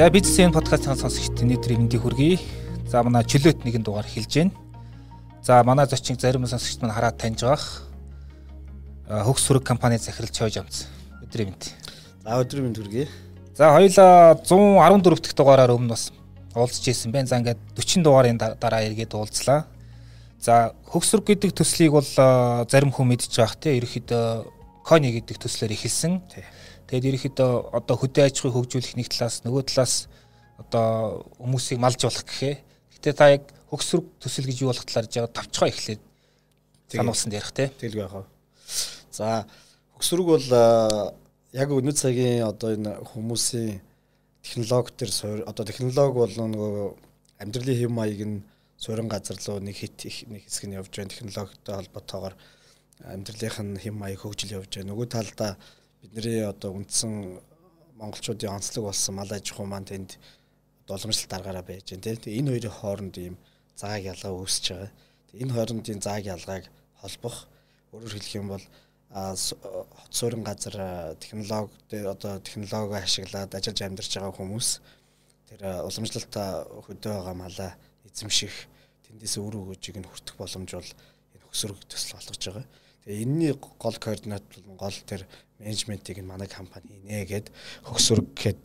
За бизнесийн подкастын сонсогчдын өнөөдөр мэндийг хүргэе. За манай чөлөөт нэгэн дугаар хэлж байна. За манай зочин зарим сонсогчд маань хараад таньж байгаах. Хөгс сүрэг компани захирал Чойж амц. Өдрийн мэнд. За өдрийн мэнд хүргэе. За хоёулаа 114 дахь дугаараар өмнө бас уулзж ирсэн байна. За ингээд 40 дугаарын дараа эргээд уулзлаа. За хөгс сүрэг гэдэг төслийг бол зарим хүн мэдж байгаа те. Ерөнхийдөө кони гэдэг төслөөр эхэлсэн. Тэгэд ерөнхийдөө одоо хөдөө аж ахуйг хөгжүүлэх нэг талаас нөгөө талаас одоо хүмүүсийг малж болох гэхээ. Гэтэ та яг хөгсрөг төсөл гэж юу болох талаар жаа товчгоо эхлээд сануулсан ярих те. Тэгэл яах вэ? За хөгсрөг бол яг өнөө цагийн одоо энэ хүмүүсийн технологи төр одоо технологи бол нөгөө амьдралын хэв маяг нь суурин газар руу нэг хит нэг хэсэг нь явж байна технологитой холбоотойгоор амьдралынх нь хэм маяг хөгжил явж байна. Нөгөө талдаа бидний одоо үндсэн монголчуудын онцлог болсон мал аж ахуй маань тэнд боломжлолт аргаараа байж байна тийм. Энэ хоёрын хооронд ийм зааг ялгаа үүсэж байгаа. Энэ хоорондын зааг ялгааг холбох өөрөөр хэлэх юм бол хот суурин газар технологи дээр одоо технологи ашиглаад ажиллаж амьдарч байгаа хүмүүс тэр уламжлалт хөдөө байгаа малаа эзэмших тэндээс үр өгөөжийг нь хүртэх боломж бол энэ хөсрөг төсөл болгож байгаа. Тэгээ энэний гол координат бол гол тэр менежментийг манай компани нэ гэд хөгсөрг гэхэд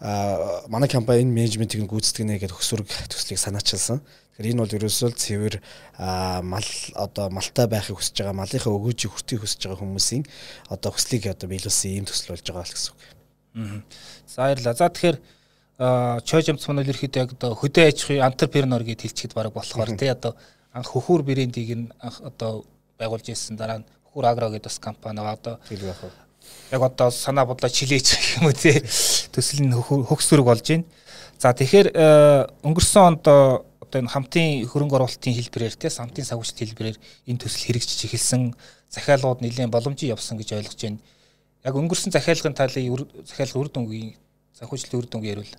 а манай компани энэ менежментийг нь гүйцэтгэнэ гэд хөгсөрг төслийг санаачилсан. Тэгэхээр энэ бол ерөөсөө цэвэр мал одоо малтай байхыг хүсэж байгаа малынхаа өгөөжийг хүртхийг хүсэж байгаа хүмүүсийн одоо хүслийг одоо биелүүлсэн ийм төсөл болж байгаа л гэсэн үг. Аа. За баярлалаа. За тэгэхээр чойж амц манай ерөөхдөө яг одоо хөдөө аж ахуйн антрепренер гэж хэлчихэд баг болохоор тий одоо анх хөхүүр брендийг нь анх одоо байгуулж ирсэн дараа нь Хүр агро гэдэг бас компани байгаа одоо? Яг одоо санаа бодлоо чилээж гэх юм уу те төсөл нь хөгсөрөг болж байна. За тэгэхээр э, өнгөрсөн онд одоо энэ хамтын хөрөнгө оруулалтын хэлбэрээр те хамтын савгчд хэлбэрээр энэ төсөл хэрэгжиж эхэлсэн захиалгууд нэлээд боломжтой явсан гэж ойлгож байна. Яг өнгөрсөн захиалгын талын захиалга үр дүнгийн санхүүжилтийн үр дүнг ярил.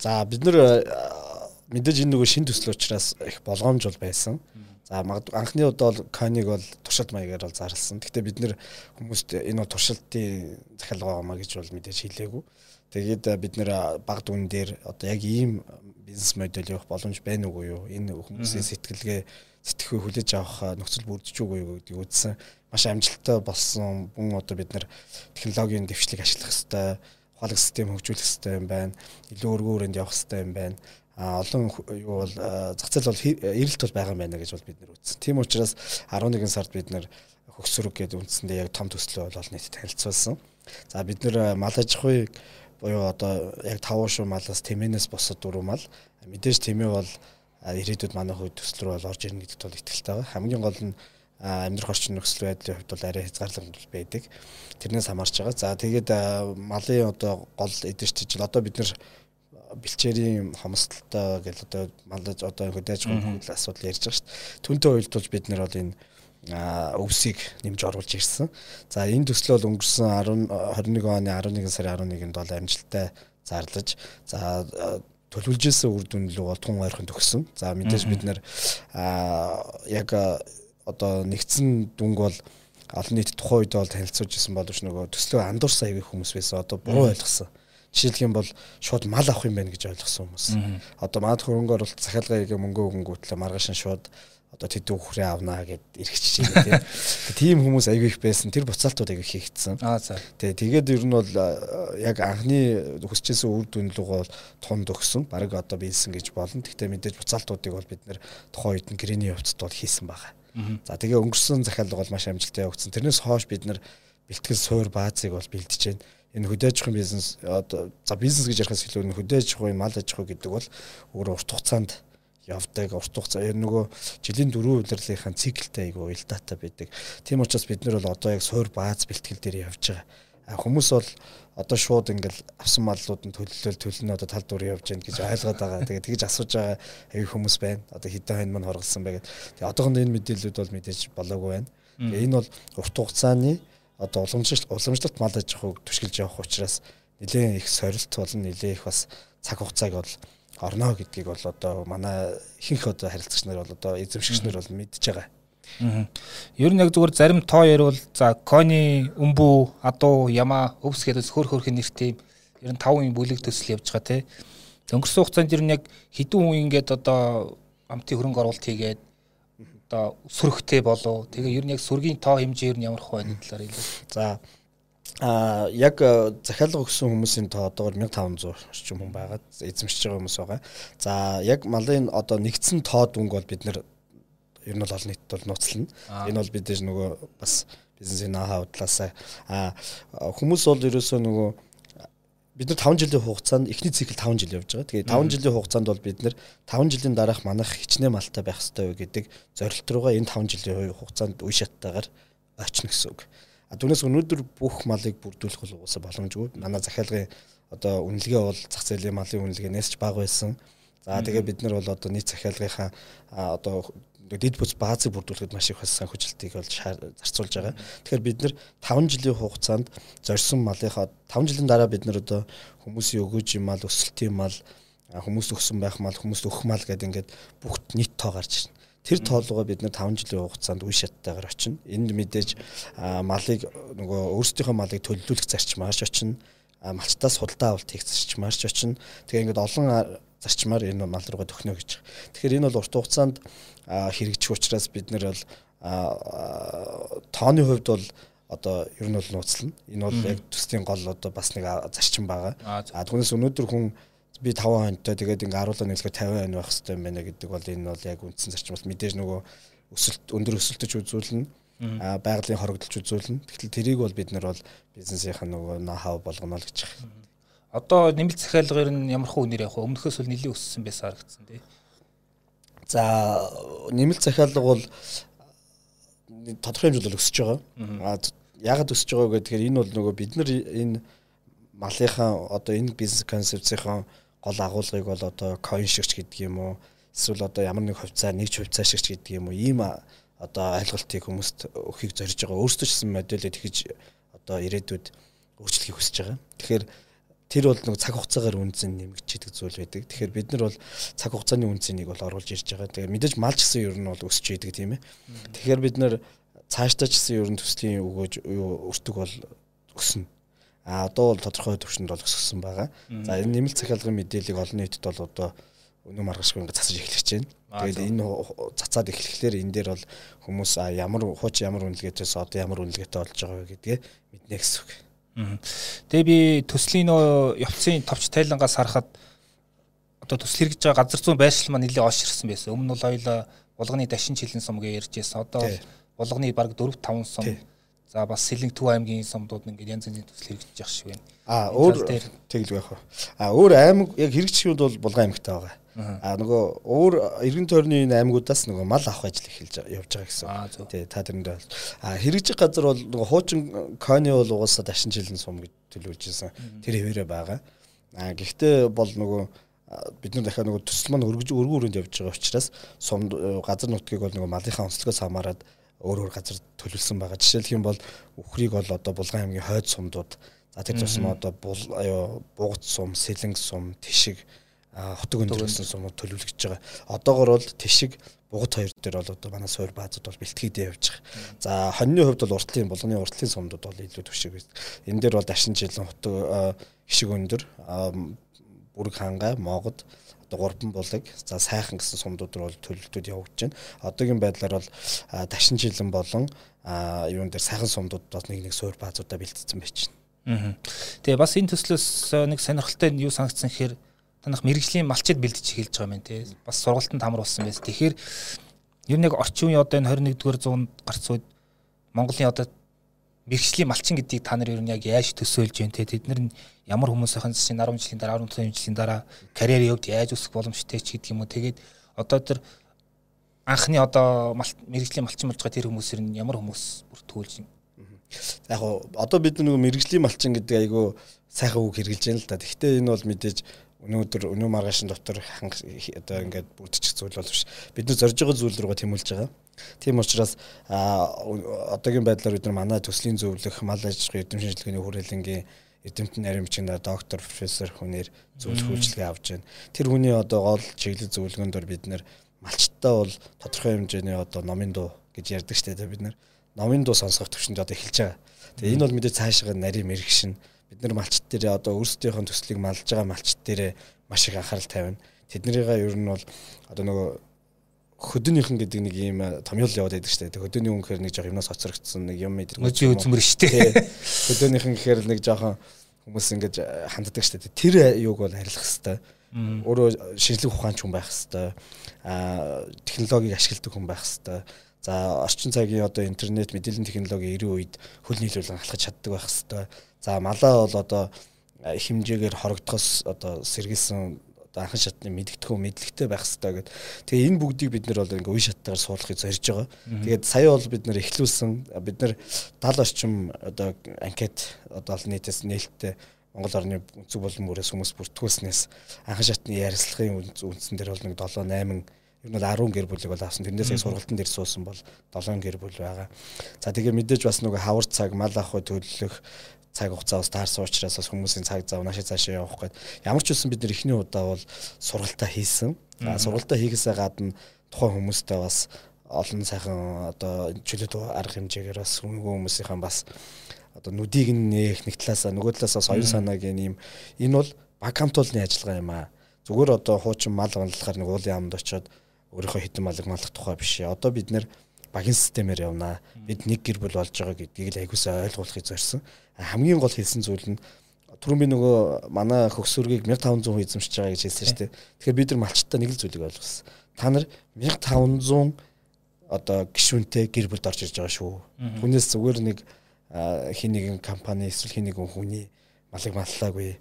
За бид нэр э, мэдээж энэ нөгөө шин төсөл учраас их болгоомж бол байсан. За магадгүй анхны удаа бол Каниг бол туршилт маягаар бол зарласан. Гэхдээ бид нэр хүмүүст энэ бол туршилтын захиалга байгаамаа гэж бол мэдээж хэлээгүй. Тэгээд бид нэр баг дүн дээр одоо яг ийм бизнес модель явах боломж байна уугүй юу? Энэ хүмүүсийн сэтгэлгээ сэтгэхүй хүлээж авах нөхцөл бүрдэж үгүй юу гэдгийг үзсэн. Маш амжилттай болсон бүн одоо бид нэр технологийн дэвшлиг ашиглах хэрэгтэй, ухаалаг систем хөгжүүлэх хэрэгтэй юм байна. Илүү өргөн хүрээнд явах хэрэгтэй юм байна олон юу бол зах зээл бол эрэлт бол байгаа юм байна гэж бол бид нэр үзсэн. Тийм учраас 11 сард бид нэр хөгсөрөг гэдэг үндсэндээ яг том төслөө бол нийт танилцуулсан. За бид нэр мал аж ахуйг буюу одоо яг тавуу шүү малаас тэмээнээс босод дөрөв мал мэдээж тэмээ бол ирээдүйд манай хувьд төсөл рүү бол орж ирнэ гэдэгт бол итгэлтэй байгаа. Хамгийн гол нь амьдрах орчин нөхцөл байдлын хувьд бол арай хязгаарлалт байдаг. Тэрнээс хамаарч байгаа. За тэгээд малын одоо гол эдэрчж одоо бид нэр бэлчээрийн хомсдолтой гэл одоо малж одоо хөдөөж хөл асуудал ярьж байгаа шүү дээ. Түүнтэй уялдуулж бид нэр бол энэ өвсийг нэмж оруулж ирсэн. За энэ төсөл бол өнгөрсөн 10 21 оны 11 сарын 11-нд бол амжилттай зарлаж за төлөвлөж исэн үр дүн бол тун ойрхон төгссөн. За мэдээж бид нэр яг одоо нэгдсэн дүнг бол олон нийт тухайн үед бол танилцуулж исэн боловч нөгөө төслөө андуурсан аягүй хүмүүс байсан. Одоо буруу ойлгосон. Жишээлх юм бол шууд мал авах юм байна гэж ойлгосон хүмүүс. Одоо маад хөрөнгө оруулалт захиалгыг мөнгө өгөнгүүтлээ маргааш нь шууд одоо тэдүү хүрээ авнаа гэд байгаа тийм. Тийм хүмүүс аягүй их байсан. Тэр буцаалтууд аягүй хийгдсэн. Аа за. Тэгээ тэгээд ер нь бол яг анхны хүсчээсэн үр дүн лугаа бол тунд өгсөн. Бараг одоо биелсэн гэж болно. Гэхдээ мэдээж буцаалтуудыг бол бид нэр тухайн үед нь гэрээний явцад бол хийсэн байгаа. За тэгээ өнгөрсөн захиалга бол маш амжилттай явагдсан. Тэрнээс хойш бид нэр бэлтгэл суур баазыг бол бэлдэж байна энэ хөдөө аж ахуйн бизнес одоо за бизнес гэж ярихаас илүү энэ хөдөө аж ахуйн мал аж ахуй гэдэг бол өөр урт хугацаанд явдаг урт хугацаа ер нөгөө жилийн дөрвөн удирлынхаа циклтэй айгу уялдаатай байдаг. Тийм учраас бид нар бол одоо яг суур бааз бэлтгэл дээр явж байгаа. Хүмүүс бол одоо шууд ингээл авсан маллууд нь төлөлөөл төлнө одоо тал дүр явж гэнэ гэж ойлгоод байгаа. Тэгээд тэгж асууж байгаа аяг хүмүүс байна. Одоо хэдэн хань мань хорголсон байгаад. Тэгээд одоохондоо энэ мэдээллүүд бол мэдээж болоогүй байна. Энэ бол урт хугацааны одоо уламжлалт уламжлалт мал аж ахуйг түшгэлж явах учраас нэлээд их сорилт болон нэлээд их бас цаг хугацааг бол орно гэдгийг бол одоо манай ихэнх одоо харилцагч нар бол одоо эзэмшигч нар бол мэдж байгаа. Ер нь яг зүгээр зарим тоо ярил за кони, өмбүү, адуу, яма, өвс гэдэг хөр хөрхийн нэртэй ер нь 5 үеийн бүлэг төсөл явж байгаа тий. Өнгөрсөн хугацаанд ер нь яг хэдэн үе ингээд одоо амтын хөрөнгө оруулалт хийгээд одоо сүрхтэй болов. Тэгээ ер нь яг сүргийн тоо хэмжээ ер нь ямар хөө байна талаар хэлээ. За а яг захиалга өгсөн хүмүүсийн тоо одоогор 1500 орчим хүн байгаа. Эзэмшиж байгаа хүмүүс байгаа. За яг малын одоо нэгдсэн тоо дүнг бол бид нэр ер нь бол олон нийтэд бол нууцлана. Энэ бол бид нөгөө бас бизнесийн ноу-хау талаас а хүмүүс бол ерөөсөө нөгөө бид нар 5 жилийн хугацаанд эхний цикл 5 жил явж байгаа. Тэгээ 5 жилийн хугацаанд бол бид нар 5 жилийн дараах манайх хичнээн малтай байх хэрэгтэй гэдэг зорилт руугаа энэ 5 жилийн хугацаанд үе шаттайгаар очно гэсэн үг. А түүнээс өнөөдөр бүх малыг бүрдүүлэх бол уусаа боломжгүй. Манай захиалгын одоо үнэлгээ бол зах зээлийн малын үнэлгээнээс ч бага байсан. За тэгээ бид нар бол одоо нийт захиалгынхаа одоо дэд бүс баазыг бүрдүүлэхэд маш их бас санхүүжилтийг бол зарцуулж байгаа. Тэгэхээр бид нэр 5 жилийн хугацаанд зорьсон малынхаа 5 жилийн дараа бид нар одоо хүмүүсийн өгөөжийн мал, өсөлтийн мал, хүмүүс өгсөн байх мал, хүмүүст өгөх мал гэдэг ингээд бүгд нийт тоо гарч ирнэ. Тэр тоолгоо бид нэр 5 жилийн хугацаанд үе шаттайгаар очино. Энд мэдээж малыг нөгөө өөрсдийнхөө малыг төлөвлөх зарчмаарч очино. Малчтаас худалдаа авалт хийх зарчмаарч очино. Тэгээ ингээд олон зарчмаар энэ мал руугаа төхнө гэж. Тэгэхээр энэ бол урт хугацаанд хэрэгжих учраас бид нэр бол тооны хувьд бол одоо ер нь бол нууцлана. Энэ бол яг төслийн гол одоо бас нэг зарчим байгаа. А түүнээс өнөөдөр хүн би 5 хонтой тэгээд ингээ харуулаа нийлгээ 50 хонь байх хэрэгтэй юм байна гэдэг бол энэ бол яг үндсэн зарчим бол мэдээж нөгөө өсөлт өндөр өсөлтөж үзүүлнэ а байгалийн хорогдолж үзүүлнэ. Тэгэхээр тэрийг бол бид нар бол бизнесийнх нь нөгөө ноу-хау болгоно л гэж байна. Одоо нэмэлт захиалгаар нь ямар хөө үнээр явах вэ? Өмнөхөөс бол нэлийн өссөн байсан харагдсан тий. За нэмэлт захиалга бол тодорхой хэмжээнд өсөж байгаа. А яагаад өсөж байгаа гэхээр энэ бол нөгөө бид нар энэ малынхаа одоо энэ бизнес концепцийн гол агуулгыг бол одоо coin шигч гэдэг юм уу? Эсвэл одоо ямар нэг хувьцаа нэгж хувьцаа шигч гэдэг юм уу? Ийм одоо ойлголтыг хүмүүст өгөхийг зорж байгаа. Өөрсдөө ч гэсэн модельд тэгж одоо ирээдүйд өөрчлөхийг хүсэж байгаа. Тэгэхээр тэр бол нэг цаг хугацаагаар үнцэн нэмэгдчихэдэг зүйл байдаг. Тэгэхээр бид нар бол цаг хугацааны үнцнийг бол оруулж ирж байгаа. Тэгээ мэдээж мал гэсэн ер нь бол өсч идэг тийм ээ. Тэгэхээр бид нар цаашдаа ч гэсэн ер нь төслийн өгөөж өртөг бол өснө. А одоо бол тодорхой төвшөнд бол өссөн байгаа. За энэ нэмэлт захиалгын мэдээллийг олон нийтэд бол одоо өнөө маргашгүй ингээд засаж эхлэж байна. Тэгээд энэ цацаад эхлэхлээр энэ дээр бол хүмүүс ямар хууч ямар үнэлгээтэйс одоо ямар үнэлгээтэй болж байгаа вэ гэдгээ мэднэ гэсэн үг. Тэгээ би төслийн нөө явцын товч тайлангаас харахад одоо төсөл хэрэгж байгаа газар зүүн байршил маань нэлээд ооширсан байсан. Өмнө нь бол хоёлаа булганы дашин чилэн сум гэж ярьж байсан. Одоо булганы баг 4 5 сум. За бас Сэлэнг Төв аймгийн сумдууд ингээд янз янзын төсөл хэрэгжиж явах шиг байна. Аа өөр тэглэг байх. Аа өөр аймаг яг хэрэгжих юм бол булган аймагтай байгаа. А нөгөө өөр эргэн тойрны аймагуудаас нөгөө мал авах ажил эхэлж явж байгаа гэсэн. Тий та тэрэнд бол а хэрэгжих газар бол нөгөө хуучин кони бол угаасаа дашин жилэн сум гэж төлөвлөж ирсэн. Тэр хэвээрээ байгаа. А гэхдээ бол нөгөө бид нар дахиад нөгөө төсөл маань өргөж өргөн өрөөнд явж байгаа учраас сум газар нутгийг бол нөгөө малынхаа онцлогоос хамаарад өөр өөр газар төлөвлөсөн байгаа. Жишээлх юм бол үхрийг бол одоо Булган аймгийн хойд сумдууд за тэр тусам одоо бугат сум, сэлэнг сум, тишиг хотог өндөр гэсэн сумууд төлөвлөгдөж байгаа. Одоогор бол тишиг бугат хоёр дээр бол одоо манай суур баазууд бол бэлтгэдэй явж байгаа. За хоньны хувьд бол уртлын болгоны уртлын сумдууд бол илүү төвшиг байна. Энэ дээр бол дашин жилэн хотог хишиг өндөр бүрэг хангай могод одоо гурван булаг за сайхан гэсэн сумдууд руу төлөвлөлтүүд явагдаж байна. Одоогийн байдлаар бол дашин жилэн болон юун дээр сайхан сумдууд бас нэг нэг суур баазуудаа бэлтгэсэн байж байна. Тэгээ бас энэ төслөөс нэг сонирхолтой юу санагдсан гэхээр танах мэрэгжлийн малчид бэлдэж эхэлж байгаа юм тий. Бас сургалтанд хамруулсан байсан. Тэгэхээр ер нь яг орчин үеийн одоо энэ 21-р зуунд гарц үед Монголын одоо мэрэгжлийн малчин гэдгийг та нар ер нь яг яаж төсөөлж байна те тэд нар ямар хүмүүсийн чинь 10 жилийн дараа 15 жилийн дараа карьерийн хувьд яаж өсөх боломжтой ч гэдэг юм уу тэгээд одоо тэр анхны одоо мэрэгжлийн малчин болж байгаа тэр хүмүүс ер нь ямар хүмүүс бүртгүүлж байна яг одоо бид нэг мэрэгжлийн малчин гэдэг айгүй сайхан үг хэрэгжилж байна л да. Гэхдээ энэ бол мэдээж өнөөдөр өнөө маргаашин дотор одоо ингээд бүрдчих зүйл бол биш. Бид нар зорж байгаа зүйл рүүгээ тэмүүлж байгаа. Тийм учраас одоогийн байдлаар бид нар манай төслийн зөвлөх мал аж ахуйн эрдэм шинжилгээний хүрээлэнгийн эрдэмтэн нарийн бичгийн доктор профессор хүнээр зөвлөх үйлчилгээ авч байна. Тэр хүний одоо гол чиглэл зөвлөгөөндөр бид нар малчтаа бол тодорхой хэмжээний одоо номын дуу гэж ярьдаг штэ бид нар номын дуу сонсох төвшөнд одоо эхэлж байгаа. Тэгээ энэ бол мэдээ цаашаа нарийн мэрэгшин бид нар малчт дээр одоо өөрсдийнхөө төслийг малж байгаа малчт дээр маш их анхаарал тавина. Тэднэрийг ер нь бол одоо нөгөө хөдөөнийхэн гэдэг нэг юм томьёол яваад байдаг шүү дээ. Хөдөөний хүн гэхээр нэг жоох юмнаас хоцрогдсон нэг юм мэдэрэг. Өжи үзмэр шүү дээ. Хөдөөнийхэн гэхээр нэг жоохон хүмүүс ингэж ханддаг шүү дээ. Тэр юуг бол арилгах хэвээр. Өөрөө шинжлэх ухаанч хүн байх хэвээр. Аа технологиг ашигладаг хүн байх хэвээр. За орчин цагийн одоо интернет мэдээллийн технологи ирэх үед хөл нийлүүлэн халахж чаддаг байх хэвээр. За малаа бол одоо хэмжээгээр хорогдохоос одоо сэргийлсэн одоо анхан шатны мэдгэдэггүй мэдлэгтэй байх хэрэгтэй гэд. Тэгээ энэ бүгдийг бид нэр бол ингээ үе шаттайгаар суулгахыг зорж байгаа. Тэгээд сая бол бид нэр эхлүүлсэн бид нэр 70 орчим одоо анкет одоо олон нийтээс нээлттэй Монгол орны өнцөг болон мөрөөс хүмүүс бүртгүүлснээс анхан шатны ярилцлагын үндсэн дээр бол нэг 7 8 ер нь бол 10 гэр бүлийг бол авсан. Тэрнээс яг сургалтын дээр суусан бол 7 гэр бүл байгаа. За тэгээ мэдээж бас нөгөө хавар цаг мал ах төлөлөх цаг хугацаа бас таарсан учраас бас хүмүүсийн цаг зав наашаа цаашаа явах гээд ямар ч үсэн бид нар эхний удаа бол сургалтаа хийсэн. Сургалтаа хийгээсээ гадна тухайн хүмүүстэй бас олон сайхан одоо чөлөөт арга хэмжээгээр бас хүмүүн хүмүүсийнхэн бас одоо нүдийг нээх нэг талаасаа нөгөө талаасаа соёл санаагийн юм энэ бол баг хамтуулны ажиллагаа юм аа. Зүгээр одоо хуучин мал гонлохоор нэг уулын амд очиод өөрийнхөө хитэн малыг малах тухай биш. Одоо бид нэр багийн системээр явнаа. Бид нэг гэр бүл болж байгаа гэдгийг л аягуулсаа ойлгуулахыг зорьсон. Хамгийн гол хэлсэн зүйл нь түрүүн би нөгөө манай хөгсөргийг 1500 хүн эзэмшиж байгаа гэж хэлсэн шүү дээ. Тэгэхээр бид нар малчтаа нэг л зүйлийг ойлгосон. Та нар 1500 одоо гишүүнтэй гэр бүлд орж ирж байгаа шүү. Хүнээс зүгээр нэг хин нэгэн компани эсвэл хин нэгэн хүний малыг маллаагүй.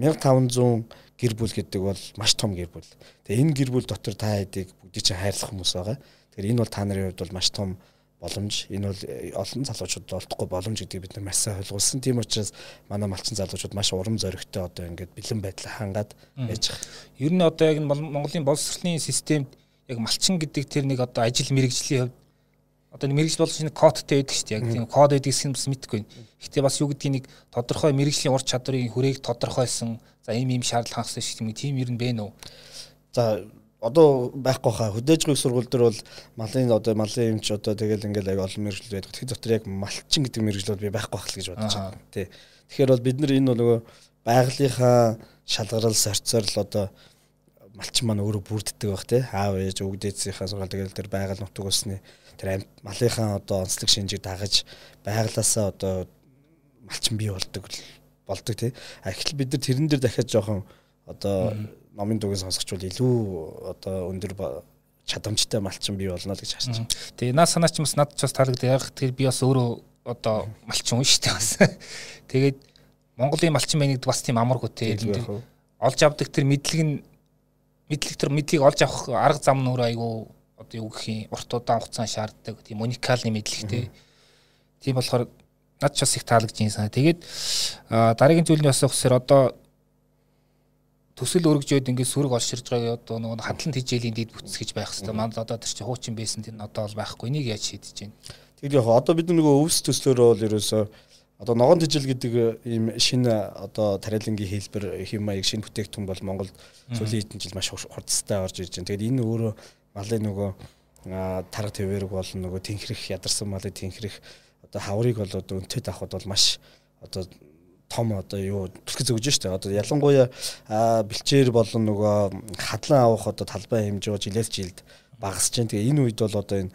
1500 гэр бүл гэдэг бол маш том гэр бүл. Тэгээ энэ гэр бүл дотор та хэдийг бүгдийг чинь хайрлах хүмүүс байгаа. Тэгэхээр энэ бол та нарын хувьд бол маш том боломж. Энэ бол э, олон залуучуудад олдохгүй боломж гэдгийг бид нар маш сайн ойлгуулсан. Тийм учраас манай малчин залуучууд маш урам зоригтой одоо ингээд бэлэн байдлаа хангаад байж байгаа. Ер нь одоо яг Монголын боловсролын системд яг малчин гэдэг тэр нэг одоо ажил мэрэгжлийн хувьд одоо нэг мэрэгжил болж нэг кодтэй байдаг шүү дээ. Яг тийм код байдаг гэсэн бас мэдэхгүй. Гэхдээ бас юу гэдгийг нэг тодорхой мэрэгжлийн ур чадрын хүрээг тодорхойлсон за ийм ийм шаардлага хангасан шүү дээ. Тийм ер нь бэ нүү. За одоо байхгүй хаа хөдөөжгөө сургууль дээр бол малын одоо малын юмч одоо тэгэл ингээл аяг олон мэрэгжил байдаг. Тэгэхээр дотор яг малчин гэдэг мэрэгжил бол би байхгүй байх л гэж бодож байна. Тий. Тэгэхээр бол бид нар энэ бол нөгөө байгалийнхаа шалгарал сорцорл одоо малчин маань өөрөө бүрддэг байх тий. Аав ээж өвгдээцийнхаа сургаал тэгэл тэр байгаль нутаг усны тэр малынхаа одоо онцлог шинжийг дагаж байгалаасаа одоо малчин бий болдог болдог тий. А ихтэл бид нар тэрэн дээр дахиад жоохон одоо номын дугийн сонсогчвол илүү одоо өндөр чадамжтай малчин бий болно гэж харж байна. Тэгээ наа санаа ч бас надад ч бас таалагдав. Яг тэр би бас өөрөө одоо малчин хүн шүү дээ бас. Тэгээд Монголын малчин байна гэдэг бас тийм амаргүй те. Олж авдаг тэр мэдлэг нь мэдлэг тэр мэдлийг олж авах арга зам өөрөө айгүй одоо юу гэх юм урт удаан хугацаанд шаарддаг тийм уникалны мэдлэгтэй. Тийм болохоор над ч бас их таалагдж байна. Тэгээд дараагийн зүйл нь бас өгсөөр одоо төсөл өргөжөөд ингээд сүрэг олширж байгаа одоо нөгөө хандлан тижээлийн дэд бүтц гэж байх хэвээр манд одоо тэр чинь хуучин байсан тэр одоо бол байхгүй. Энийг яаж шийдэж байна? Тэгээд яг одоо бид нөгөө өвс төслөөрөө бол ерөөсөө одоо ногоон тижэл гэдэг ийм шинэ одоо тариалангийн хэлбэр хэм маяг шинэ бүтээгдэхүүн бол Монголд сүүлийн хэдэн жил маш хурдтай орж ирж байна. Тэгээд энэ өөрөө малын нөгөө тарга твэрэг болон нөгөө тэнхрэх ядарсан малыг тэнхрэх одоо хаврыг бол одоо өнтөд авахд бол маш одоо том одоо юу түлхэж өгж штэ одоо ялангуяа бэлчээр болон нөгөө хадлан авах одоо талбай хэмжээ жилээс жилд багасж байна. Тэгээ энэ үед бол одоо энэ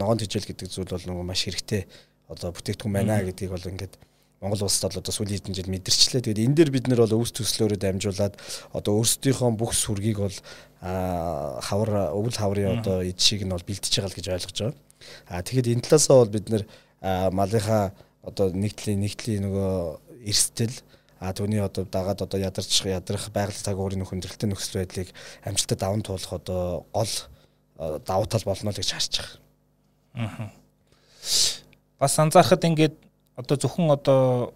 ногоон тижэл гэдэг зүйл бол нөгөө маш хэрэгтэй одоо бүтээгдэхүүн байна гэдгийг бол ингээд Монгол улсад бол одоо сүүлийн хэдэн жил мэдэрчлээ. Тэгээд энэ дээр бид нэр бол өвс төслөөрөө дамжуулаад одоо өөрсдийнхөө бүх сүргийг бол хавар өвөл хаврын одоо эдшийг нь бол бэлтэж байгаа л гэж ойлгож байгаа. Аа тэгэхэд энэ талаасаа бол бид нэр малынхаа одоо нэгтлийн нэгтлийн нөгөө эрсдэл а түүний одоо дагаад одоо ядарч ядрах байгаль цагуурын хөндрөлтөй нөхцөл байдлыг амжилтад даван туулах одоо гол давуу тал болно л гэж байгаа. Аа. Бас анзаархад ингээд одоо зөвхөн одоо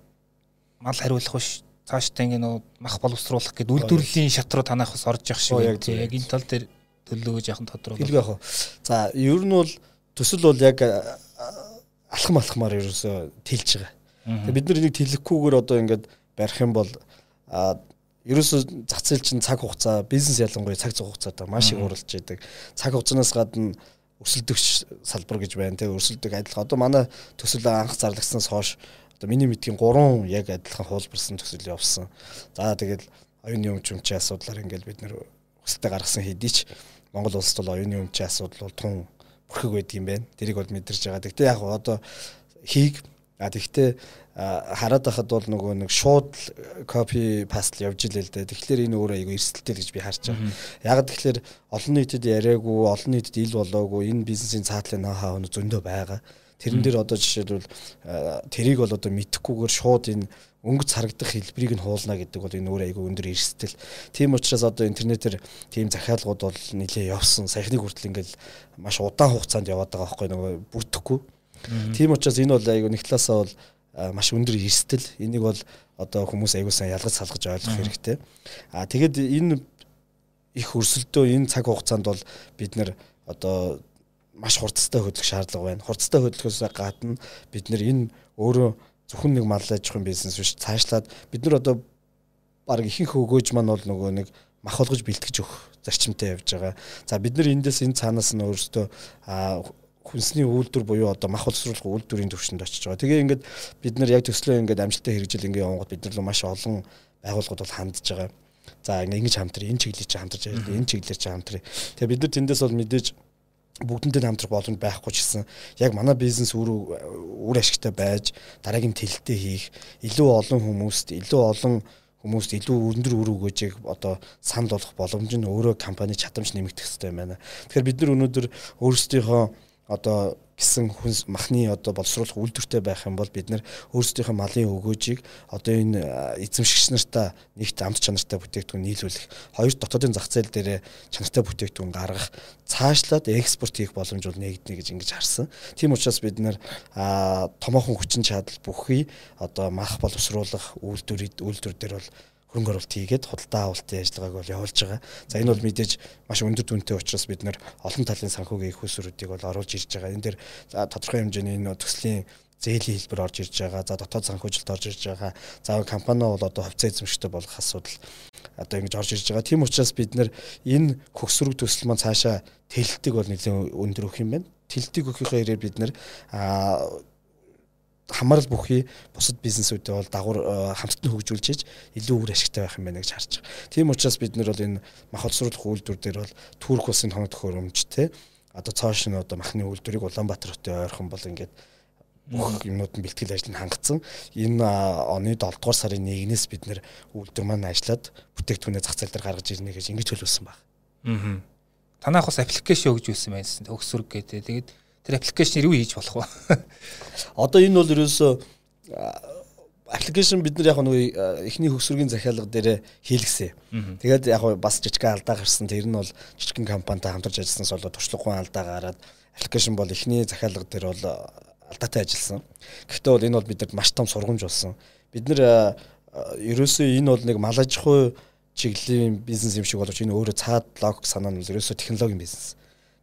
мал хариулах биш цаашдаа ингээд нөө мах боловсруулах гэдэг үйлдвэрлэлийн шат руу танах бас орж явах шиг яг яг энэ тал дээр төлөвлөгөөж яхан тодорхой. Хэлгүй яах вэ? За ер нь бол төсөл бол яг алхам алхмаар ерөөсө тэлж байгаа. Бид нар энийг тэлэхгүйгээр одоо ингээд барих юм бол ерөөсөө зах зээл чинь цаг хугацаа бизнес ялангуяа цаг цаг хугацаатай маш их уралж идэг. Цаг хугацаанаас гадна өрсөлдөгч салбар гэж байна тийм өрсөлдөг адилхан. Одоо манай төсөл анх зарлагдсанаас хойш одоо миний мэдхийн 3 яг адилхан хуулбарсан төсөл явсан. За тэгэл оюуны өмчмчийн асуудлаар ингээл бид нэр хүсэлтэд гаргасан хэдий ч Монгол улсад бол оюуны өмчийн асуудал бол тун бүрхэг байдаг юм байна. Тэрийг бол мэдэрч байгаа. Гэхдээ яг одоо хийг а тэгвэл хараад байхад бол нөгөө нэг шууд копи паст явж илээ л дээ. Тэгэхээр энэ өөрөө айгүй эрсдэлтэй гэж би харж байгаа. Яг тэгэхээр олон нийтэд яриаггүй, олон нийтэд ил болоогүй энэ бизнесийн цаатлын ноу-хау нь зөндөө байгаа. Тэрэн дээр одоо жишээлбэл тэрийг бол одоо мэдхгүйгээр шууд энэ өнгөц харагдах хэлбэрийг нь хуулна гэдэг бол энэ өөр айгүй өндөр эрсдэл. Тийм учраас одоо интернетээр тийм захиалгууд бол нэлээ явсан. Саяхныг хүртэл ингээл маш удаан хугацаанд яваад байгаа байхгүй нөгөө бүрдэхгүй. Тийм учраас энэ бол айгүй нэг талаасаа бол маш өндөр эрсдэл. Энийг бол одоо хүмүүс айгүй сайн ялгаж салгаж ойлгох хэрэгтэй. Аа тэгэд энэ их өрсөлдөө энэ цаг хугацаанд бол бид нэр одоо маш хурцтай хөдлөх шаардлага байна. Хурцтай хөдлөхөөс гадна бид нэр энэ өөрөө зөвхөн нэг мал аж ахуйн бизнес биш цаашлаад бид нар одоо баг ихэнх өгөөж маань бол нөгөө нэг мах болгож бэлтгэж өгөх зарчимтай явж байгаа. За бид нар эндээс энэ цаанаас нь өөрөөсөө хүнсний үйлдвэр буюу одоо мах боловсруулах үйлдвэрийн төвшөнд очиж байгаа. Тэгээ ингээд бид нар яг төслөө ингээд амжилттай хэрэгжил ингээд явангууд бид нар маш олон байгууллагууд бол хандж байгаа. За ингэж хамтраа энэ чиглэлийг чи хамтарч ажиллаа энэ чиглэлээр чи хамтраа. Тэгээ бид нар тэндээс бол мэдээж бүгдэнтэй хамтрах боломж байхгүй ч гэсэн яг манай бизнес үр үр ашигтай байж дараагийн тэлэлтээ хийх илүү олон хүмүүст илүү олон хүмүүст илүү өндөр үр өгөөжийг одоо санал болгох боломж нь өөрөө компани чадамж нэмэгдэх хэрэгтэй байна. Тэгэхээр бид нар өнөөдөр өөрсдийнхөө одоо гэсэн хүнс махны одоо боловсруулах үйлдвэртэй байх юм бол бид нэр өөрсдийнхөө малын өгөөжийг одоо энэ эзэмшигч нартаа нэгт амт чанартай бүтээгдэхүүн нийлүүлэх хоёр дотоодын зах зээл дээр чанартай бүтээгдэхүүн гаргах цаашлаад экспорт хийх боломж бол нэгднэ гэж ингэж харсан. Тийм учраас бид нэр томоохон хүчин чадал бүхий одоо мах боловсруулах үйлдвэр үйлдвэр дээр бол хөрөнгө оруулалт хийгээд худалдаа авалтын ажиллагааг бол явуулж байгаа. За энэ бол мэдээж маш өндөр дүнтэй учраас бид нэр олон талын санхүүгийн их усруудыг бол оруулж ирж байгаа. Энэ дээр тодорхой хэмжээний энэ төслийн зээлийн хэлбэр орж ирж байгаа. За дотоод санхүүжилт орж ирж байгаа. За компани бол одоо хувьцаа эзэмшигтэй болох асуудал одоо ингэж орж ирж байгаа. Тийм учраас бид нэр энэ хөгсрөг төсөл маань цаашаа тэлэлтийг бол нэлээд өндөр өгөх юм байна. Тэлэлтийг хэрээр бид нэр хамаарал бүхий бусад бизнесүүдэд бол дагуур э, хамтдан хөгжүүлж иж илүү үр ашигтай байх юм байна гэж харж байгаа. Тийм учраас бид нар бол энэ мах олсруулах үйлдвэр дээр бол Турк улсын тоног төхөөрөмж те одоо цааш нь одоо махны үйлдвэрийг Улаанбаатар хотод ойрхон бол ингээд бүх юмнууд нь бэлтгэл ажил нь хангацсан. Энэ оны 7 дугаар сарын 1-ээс бид нэр үйлдвэр маань ажиллаад бүтээгдэхүүнээ зах зээл дээр гаргаж ирнэ гэж ингэж төлөвлөсөн баг. Аа. Танайх бас аппликейшн өгж байсан байсан. Өгсөрг гэдэг. Тэгээд тэр аппликейшнэр юу хийж болох вэ? Одоо энэ бол ерөөсөө аппликейшн бид нар яг нөгөө эхний хөсвөргийн захиалга дээр хийлгсэн. Тэгээд яг бас жижигхэн алдаа гарсан. Тэр нь бол жижигхэн компанитай хамтарч ажилласнаас болоод туршлагагүй алдаа гараад аппликейшн бол эхний захиалга дээр бол алдаатай ажилласан. Гэхдээ бол энэ бол бидэнд маш том сургамж болсон. Бид нэр ерөөсөө энэ бол нэг мал аж ахуй чиглэлийн бизнес юм шиг боловч энэ өөрөө цаад логик санаа нь ерөөсөө технологийн бизнес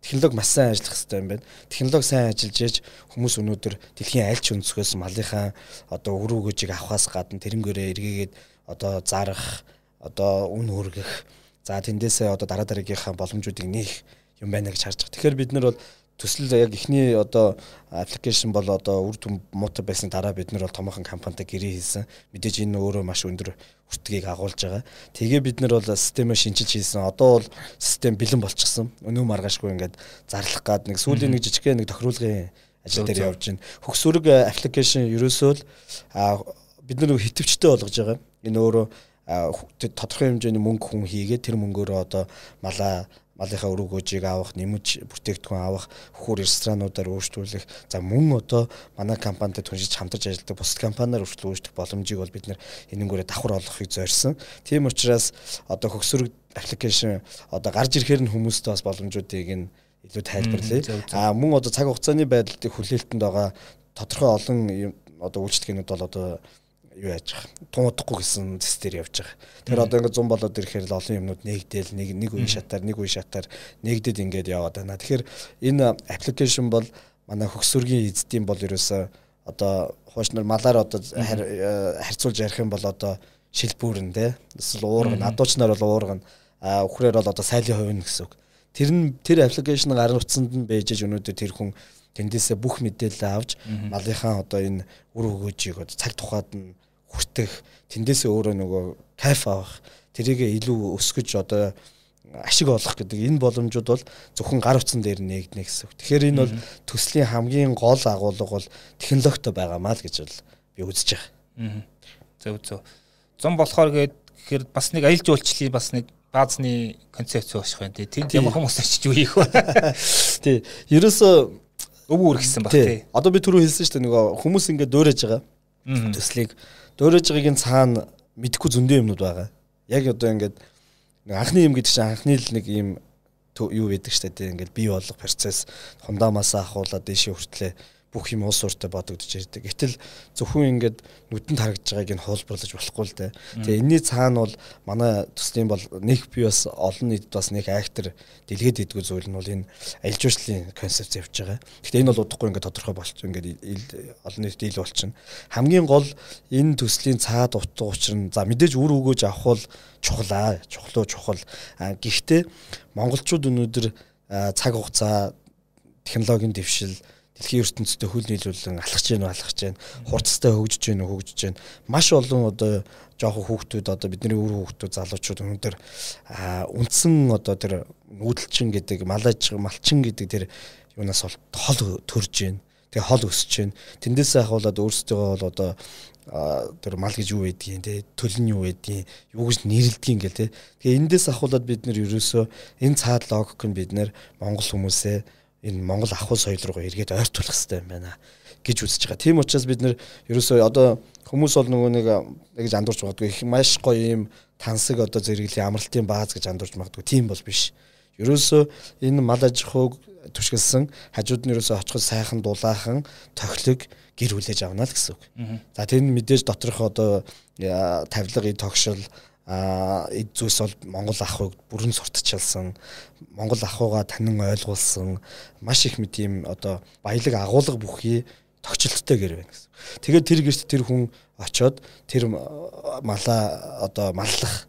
технологи маш сайн ажиллах хэрэгтэй юм байна. Технологи сайн ажиллаж яж хүмүүс өнөөдөр дэлхийн аль ч өнцгөөс малынхаа одоо өр өгөөжийг авахаас гадна тэрнгээрээ эргээгээд одоо зарах, одоо үн хөргөх, за тэндээсээ одоо дараа дараагийнхаа боломжуудыг нээх юм байна гэж харж байгаа. Тэгэхээр бид нар бол төсөл яг ихний одоо аппликейшн бол одоо үр дүн муутай байсан дараа бид нар бол томоохон компанитай гэрээ хийсэн. Мэдээж энэ өөрөө маш өндөр хүртгийг агуулж байгаа. Тэгээ бид нар бол системээ шинжилж хийсэн. Одоо бол систем бэлэн болчихсон. Өнөө маргаашгүй ингээд зарлах гад нэг сүүлийн нэг жижигхэн нэг тохируулгын ажил дээр явж байна. Хөгсөрөг аппликейшн ерөөсөө л бид нар хитвчтэй болгож байгаа. Энэ өөрөө тодорхой хэмжээний мөнгө хүн хийгээд тэр мөнгөөрөө одоо малаа малынхаа өрөг гожийг авах, нэмж бүтээгдэхүүн авах, хөхөр ресторануудаар өөрчлүүлэх. За мөн одоо манай компанитай түншиж хамтарч ажилладаг бусад компаниар өөрчлөлт үүсгэх боломжийг бол бид нэр энэнгүүрээ давхар олохыг зорьсон. Тийм учраас одоо хөгсөрөг аппликейшн одоо гарч ирэхээр нь хүмүүстээ бас боломжуудыг нь илүү тайлбарлая. А мөн одоо цаг хугацааны байдалд хүлээлтэнд байгаа тодорхой олон одоо үйлчлэгнүүд бол одоо юу яаж туудахгүй гэсэн тестээр явж байгаа. Тэгэхээр одоо ингээд 100 болоод ирэхээр л олон юмнууд нэгдээл нэг нэг үе шатаар нэг үе шатаар нэгдэд ингээд яваад байна. Тэгэхээр энэ аппликейшн бол манай хөгсөргийн эзэдийн бол ерөөсөө одоо хуучнаар малаар одоо харьцуулж ярих юм бол одоо шилбүүрэн те. Эсвэл уурган адуучнаар бол уурган. Үхрээр бол одоо сайлын хувийн гэсэн үг. Тэр нь тэр аппликейшн гарын утсанд нь бэжэж өнөөдөр тэр хүн тэндээсээ бүх мэдээлэл авч малынхаа одоо энэ үр хөгөөжийг одоо цаг тухайд нь хүртэх тэндээсээ өөрөө нөгөө кайф авах тэрийг илүү өсгөж одоо ашиг олох гэдэг энэ боломжууд бол зөвхөн гар утсан дээр нээгднэ гэсэн үг. Тэгэхээр энэ бол төслийн хамгийн гол агуулга бол технологитой байгаамаа л гэж бол би үзэж байгаа. Зөв зөв. Зам болохоор гэхээр бас нэг аялал жуулчлалын бас нэг баазны концепц багш байна тий. Тэнд ямар хүмүүс очиж юу хийх вэ? Тий. Ерөөсөө өвгөр гэсэн баг тий. Одоо би түрүү хэлсэн шүү дээ нөгөө хүмүүс ингээд дөөрэж байгаа. Төслийг дөөрэж байгаагийн цаана мэдхгүй зөндөө юмнууд байгаа. Яг одоо ингээд анхны юм гэдэг чинь анхны л нэг юм юу байдаг штэ тий ингээд бий болох процесс хундамаас ахуулаад дэшээ хүртлээ бүх юм уус ууртай бодогдож ирдэг. Гэтэл зөвхөн ингээд нүдэнд харагдж байгааг нь хуулбарлаж болохгүй л дээ. Тэгээ энэний цаана бол манай төслийн бол нэг би бас олон нийтэд бас нэг актер дэлгээд идэггүй зүйл нь бол энэ аль жуулчлалын концепц явж байгаа. Гэхдээ энэ бол удахгүй ингээд тодорхой болч ингээд олон нийтэд ил болчихно. Хамгийн гол энэ төслийн цаад утга учир нь за мэдээж үр өгөөж авах бол чухлаа. Чухлуу чухал. Гэхдээ монголчууд өнөөдөр цаг хугацаа технологийн дэвшил дэлхийн ертөнцийн хөл нийлүүлэн алхаж гэнэ алхаж гэнэ хурцтай хөгжиж гэнэ хөгжиж гэнэ. Маш олон одоо жоохон хүүхдүүд одоо бидний үр хүүхдүүд залуучууд өнөөдөр үндсэн одоо тэр нүүдэлчин гэдэг малаж малчин гэдэг тэр юунаас бол хол төрж гэнэ тэгээ хол өсөж гэнэ. Тэндээсээ ахуулаад өөрсдөө бол одоо тэр мал гэж юу байдгийг те төлн юу байдгийг юу гэж нэрлэдгийг ингээл те тэгээ эндээс ахуулаад бид нэр ерөөсөө энэ цаад логик нь бид нэр монгол хүмүүсээ энэ Монгол ахуй соёл руу эргээд ойртуулах хэрэгтэй юм байна гэж үзэж байгаа. Тийм учраас бид нэр ерөөсөө одоо хүмүүс бол нөгөө нэг гэж андуурч магадгүй их маш гоё юм тансаг одоо зэрэглэлийн амралтын бааз гэж андуурч магадгүй. Тийм бол биш. Ерөөсөө энэ мал аж ахуйг түшгэлсэн хажууд нь ерөөсөө очиход сайхан дулаахан тохилог гэр хүлээж авна л гэсэн үг. За тэр нь мэдээж доторх одоо тавилга, тогшил а эд зүйлс бол Монгол ахуйг бүрэн сурталчилсан Монгол ахуйгаа танин ойлгуулсан маш их мэд юм одоо баялаг агуулга бүхий тогтчлолттой гэр байна гэсэн. Тэгээд тэр гэрт тэр хүн очоод тэр малаа одоо маллах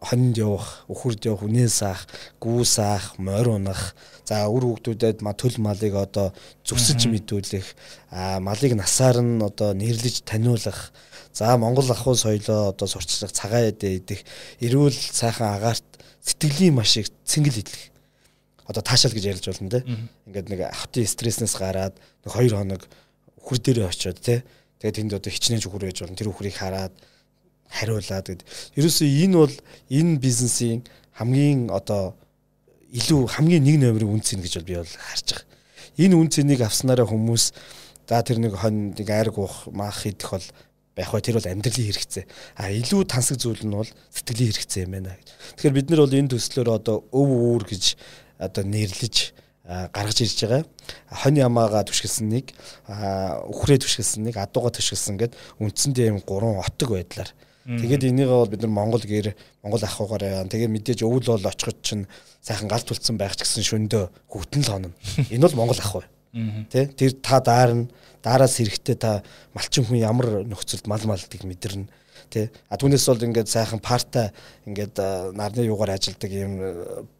хонд явах, үхэрд явах, үнээс аах, гүүс аах, морь унах, за үр хөвгдүүдэд ма төл малыг одоо зүсэж мэдүүлэх, малыг насаар нь одоо нэрлэж таниулах За Монгол ахуй соёлоо одоо сурчлах цагаан эдэ идэх эрүүл сайхан агаарт сэтгэлийн маш их цэнгэл идэх. Одоо таашаал гэж ярьж болно те. Ингээд нэг хатын стресснээс гараад нэг 2 хоног үхэр дээрээ очиод те. Тэгээд тэнд одоо хичнээн үхэр байж болно. Тэр үхрийг хараад хариулаад гэд. Ерөөсөө энэ бол энэ бизнесийн хамгийн одоо илүү хамгийн нэг номерын үн цэн гэж би бол харж байгаа. Энэ үн цэнийг авснараа хүмүүс за тэр нэг хон нэг айрг уух маах идэх бол байх бай тэр бол амьдралын хэрэгцээ. А илүү тансаг зүйл нь бол сэтгэлийн хэрэгцээ юм байна. Тэгэхээр бид нар бол энэ төслөөр одоо өв үүр гэж одоо нэрлэж гаргаж ирж байгаа. Хонь ямаага түшгэлсэн нэг, үхрээ түшгэлсэн нэг, адууга түшгэлсэн гэд үндсэндээ юм гурван отог байдлаар. Тэгээд энийг бол бид нар Монгол гэр Монгол ахуйгаар тэгээд мэдээж өвөл бол очиход чинь сайхан галт тулцсан байх ч гэсэн шөндөө хөвтөн л хонно. Энэ бол Монгол ахуй. Тэ тэр та даарна daarаас хэрэгтэй та малчин хүн ямар нөхцөлд мал малдгийг мэдэрнэ тий а түүнээс бол ингээд сайхан парта ингээд нарны юугаар ажилдаг юм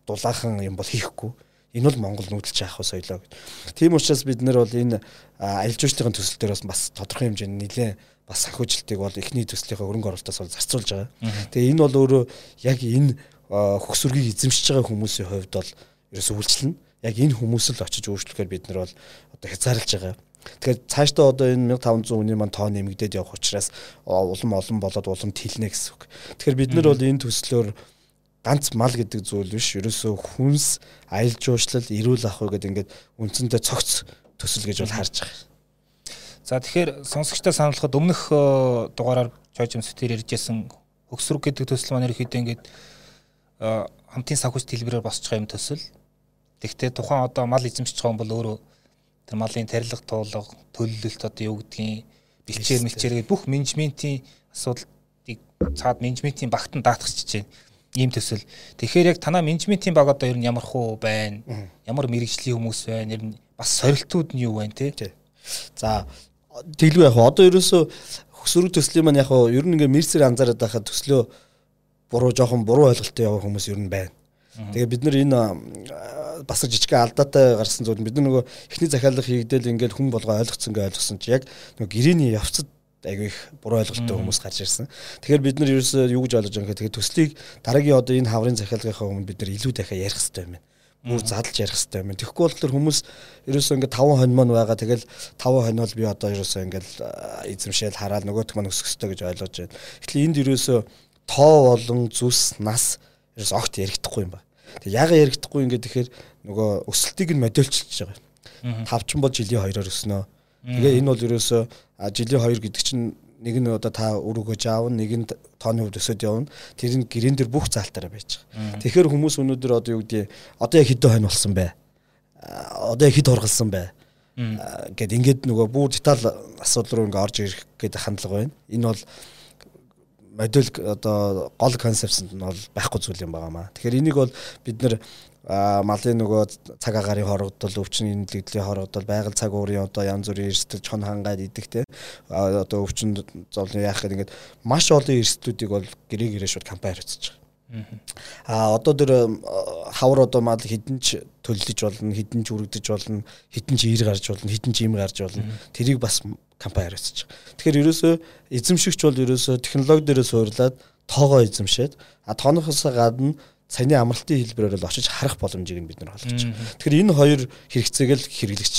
дулаахан юм бол хийхгүй энэ бол Монгол нүүдэлч яах вэ соёлоо гэж. Тийм учраас бид нэр бол энэ аялал жуулчлалын төсөл дээр бас тодорхой хэмжээний нэлээд бас санхүүжилтийг бол эхний төслийнхээ хөрөнгө оруулалтаас бол зарцуулж байгаа. Тэгээ энэ бол өөрөө яг энэ хөхсөргийг эзэмшиж байгаа хүмүүсийн хувьд бол ерөөс үйлчлэн яг энэ хүмүүс л очиж өөрчлөхөөр бид нар бол одоо хязгаарлаж байгаа. Тэгэхээр цаашдаа одоо энэ 1500 хүний маань тоо нэмэгдээд явах учраас улам олон болоод улам тэлнэ гэсэн үг. Тэгэхээр бид нар бол энэ төслөөр ганц мал гэдэг зүйл биш. Ерөөсөө хүнс, аялал жуулчлал, эрүүл ах уу гэдэг ингээд үндсэндээ цогц төсөл гэж бол харж байгаа. За тэгэхээр сонсогчтой сануулхад өмнөх дугаараар Жорж Мсүтэр ярьжсэн хөгсрөг гэдэг төсөл маань ерөөхдөө ингээд хамтын санхүүц хэлбэрээр босч байгаа юм төсөл. Тэгвэл тухайн одоо мал эзэмшиж байгаа хүн бол өөрөө тэр малын тарилга туулга төлөлөлт одоо юу гэдгийг бэлчээр мэлчээр бүх менежментийн асуудлыг цаад менежментийн багтан даатгахч чинь ийм төсөл. Тэгэхээр яг танаа менежментийн баг одоо ер нь ямар хуу байна? Ямар мэрэгжлийн хүмүүс байна? Ер нь бас сорилтууд нь юу байна те? За тэглүү яг одоо ерөөсөө хөсөрөг төслийн маань яг ер нь ингээ мерсэр анзаараад байхад төслөө буруу жоохон буруу ойлголттой явах хүмүүс ер нь байна. Тэгээ бид нар энэ бас жижиг алдаатай гарсан зүйл бид нөгөө эхний захиалга хийгдэл ингээд хүн болгоо ойлгоцсон гэж ойлгосон чи яг нөгөө гэрээний явцад айгүй их буруу ойлголттой хүмүүс гарч ирсэн. Тэгэхээр бид нар ерөөсөө юу гэж ойлгож байгаа юм гэхээр төслийг дараагийн одоо энэ хаврын захиалгынхаа өмнө бид нар илүү дахиад ярих хэрэгтэй юм байна бүр задлж ярих хэрэгтэй юм. Тэгэхгүй болохоор хүмүүс ерөөсөө ингээд 5 хонь маань байгаа. Тэгэл 5 хонь бол би одоо ерөөсөө ингээд эзэмшээл хараад нөгөөтг маань өсөх хэрэгтэй гэж ойлгож байна. Тэгэхээр энд ерөөсөө тоо болон зүс нас ерөөс огт яригдахгүй юм ба. Тэг яга яригдахгүй ингээд тэгэхээр нөгөө өсөлтийг нь модельчилж байгаа. Тавчин бол жилийн 2-оор өснө. Тэгээ энэ бол ерөөсөө жилийн 2 гэдэг чинь нэг нь одоо та үр өгөөж аавна нэг нь тооны хувьд өсөд явна тэр нь гэрэн дээр бүх заалтаараа байж байгаа. Тэгэхээр хүмүүс өнөөдөр одоо юу гэдэг одоо яг хэдэн хонь болсон бэ? Одоо яг хэд хургалсан бэ? гэд ингээд нөгөө бүр деталь асуудал руу ингээ орж ирэх гэдэг хандлага байна. Энэ бол модуль одоо гол концепцэнд нь бол байхгүй зүйл юм байгаа маа. Тэгэхээр энийг бол бид нэр малын нөгөө цаг агарын хорогдол, өвчин нэлгэдлийн хорогдол, байгаль цаг уурын одоо янз бүрийн эрсдэл хон хангаад идэх те одоо өвчин зовлон яах гэдэг ингээд маш олон эрсдлүүдийг бол гэрээ гэрээ шууд компани хариуцж байгаа. А одоо тэр хавар одоо мал хідэн ч төлөлж болно, хідэн ч үргэлдэж болно, хідэн ч ир гарч болно, хідэн ч им гарч болно. Тэрийг бас компани байгаа. Тэгэхээр ерөөсөө эзэмшигч бол ерөөсөө технологи дээрээ суурлаад тоогоо эзэмшээд а тооноосоо гадна саяны амралтын хэлбэрээр л очиж харах боломжийг нь бид нар олгож байгаа. Тэгэхээр энэ хоёр хэрэгцээг л хэрэглэгч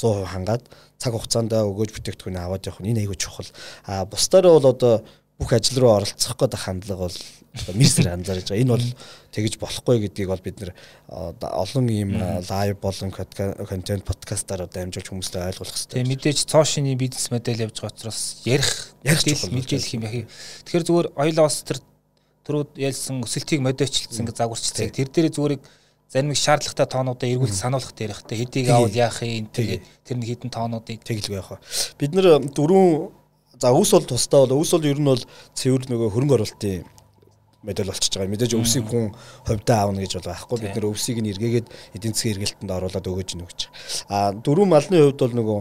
100% хангаад цаг хугацаанд өгөөж бүтээгдэхүүн аваад явах нь энэ айгүй чухал. А бусдаараа бол одоо бүх ажил руу оролцох гэдэг хандлага бол мэрсэр анзаарж байгаа. Энэ бол тэгэж болохгүй гэдгийг бол бид нэр олон ийм лайв болон контент подкастаар дамжуулж хүмүүстээ ойлгуулах хэрэгтэй. Тэгээ мэдээж цоошины бизнес модель явж байгаа учраас ярих ярих мэдээлэх юм яхи. Тэгэхээр зүгээр ойлоос тэр түрүүд ялсан өсөлтийг модельчилсан гэж загварчдаг. Тэр дээр зүгээр зарим их шаардлагатай тоонуудаа эргүүл сануулгах дээрх тэ хэдийг авал яах юм тэгээд тэр нэг хідэн тоонуудыг тэглэв яах. Бид нэр дөрвөн за өвс бол тусдаа бол өвс бол ер нь бол цэвэр нөгөө хөрөнгө оруулалтын модель болчихж байгаа. Мэдээж өвсийг хүн хувьдаа аавна гэж бол байхгүй. Бид нэр өвсийг нь эргээгээд эдийн засгийн эргэлтэнд оруулаад өгөөж өгч. А дөрвөн малны хувьд бол нөгөө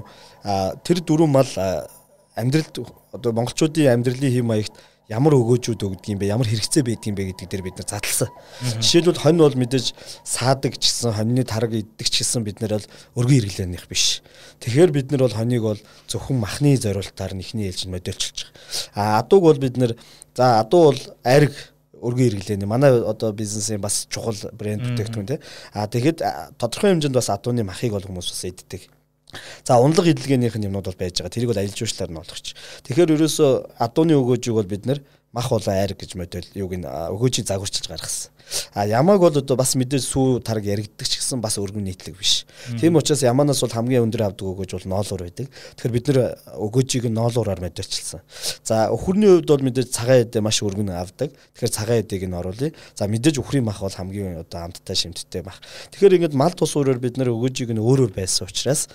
тэр дөрвөн мал амьдралд одоо монголчуудын амьдралын хэм маягт ямар өгөөжүүд өгдөг юм бэ ямар хэрэгцээ байдаг юм бэ гэдэг дээр бид нар задлсан. Жишээлбэл хонь бол мэдээж саадаг ч гэсэн хоньны тараг иддэг ч гэсэн бид нар бол өргөн хэрэглэнийх биш. Тэгэхээр бид нар бол хоньыг бол зөвхөн махны зориултаар нь ихний ээлжинд модельчилж байгаа. А адууг бол бид нар за адуу бол ариг өргөн хэрэглээний манай одоо бизнесийн бас чухал брэнд бүтээгдэхүүн тий. А тэгэхэд тодорхой хэмжээнд бас адууны махыг бол хүмүүс бас иддэг. За унлаг эдлэгээнийх нь юмнууд бол байж байгаа. Тэрийг бол аялал жуулчлаар нь олгоч. Тэгэхээр ерөөсөө адууны өгөөжийг бол бид нэр мах болон айр гэж модель юуг нь өгөөжийг загварчилж гаргасан. А ямааг бол одоо бас мэдээж сүү тараг яригддаг ч гэсэн бас өргөн нийтлэг биш. Тийм учраас ямаанаас бол хамгийн өндөр авдаг өгөөж бол ноолуур байдаг. Тэгэхээр бид нэр өгөөжийг ноолуураар модельчилсан. За өхөрний хувьд бол мэдээж цагаан эдээ маш өргөн авдаг. Тэгэхээр цагаан эдээг нь оруулъя. За мэдээж өхрийн мах бол хамгийн одоо амттай шимттэй мах. Тэгэхээр ингээд мал тус өөрөөр бид нэр өгөөжийг нь өөрөөр байсан учраас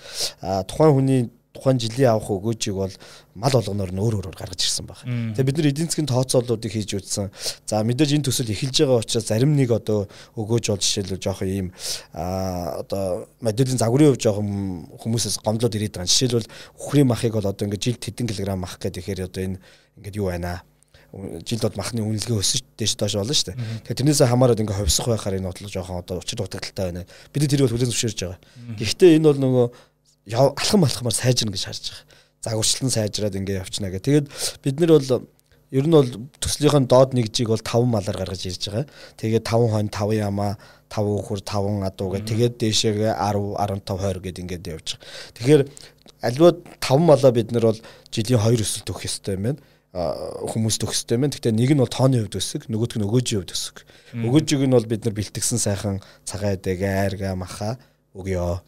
тухайн хүний тухайн жилийн авах өгөөжийг бол мал болгоноор нь өөр өөрөөр гаргаж ирсэн баг. Тэгээ бид нар эдийн засгийн тооцооллуудыг хийж үзсэн. За мэдээж энэ төсөл эхэлж байгаа учраас зарим нэг одоо өгөөж бол жишээлбэл жоох ийм одоо моделийн загварын хувь жоох хүмүүсээс гомдлоод ирээд байгаа. Жишээлбэл үхрийн махыг бол одоо ингээд жилд хэдэн килограмм мах гэдэг ихээр одоо энэ ингээд юу байна жилд бод махны үнэлгээ өсөж дэш доош болно шүү дээ. Тэгэхээр тэрнээсээ хамаарат ингээ ховсох байхаар энэ бодлого жоохон одоо учир дутагдaltaй байна. Бид тэрийг бол хүлээн зөвшөөрж байгаа. Гэхдээ энэ бол нөгөө алхам алхамаар сайжирна гэж харж байгаа. Загварчлан сайжраад ингээ явчихна гэх. Тэгээд бид нар бол ер нь бол төслийнхэн доод нэгжийг бол 5 малаар гаргаж ирж байгаа. Тэгээд 5 хонь 5 ямаа 5 үхэр 5 адуу гэх. Тэгээд дээшээгээ 10 15 20 гэд ингээд явж байгаа. Тэгэхээр альва 5 малаа бид нар бол жилийн 2 өсөлт өгөх ёстой юм байна хүмүүст өгөх ёстой юм. Гэхдээ нэг нь бол тооны хувьд өсөг, нөгөөх нь өгөөжийн хувьд өсөг. Өгөөжийг нь бол бид нар бэлтгэсэн сайхан цагаан эдэг, айрга, маха өгөө.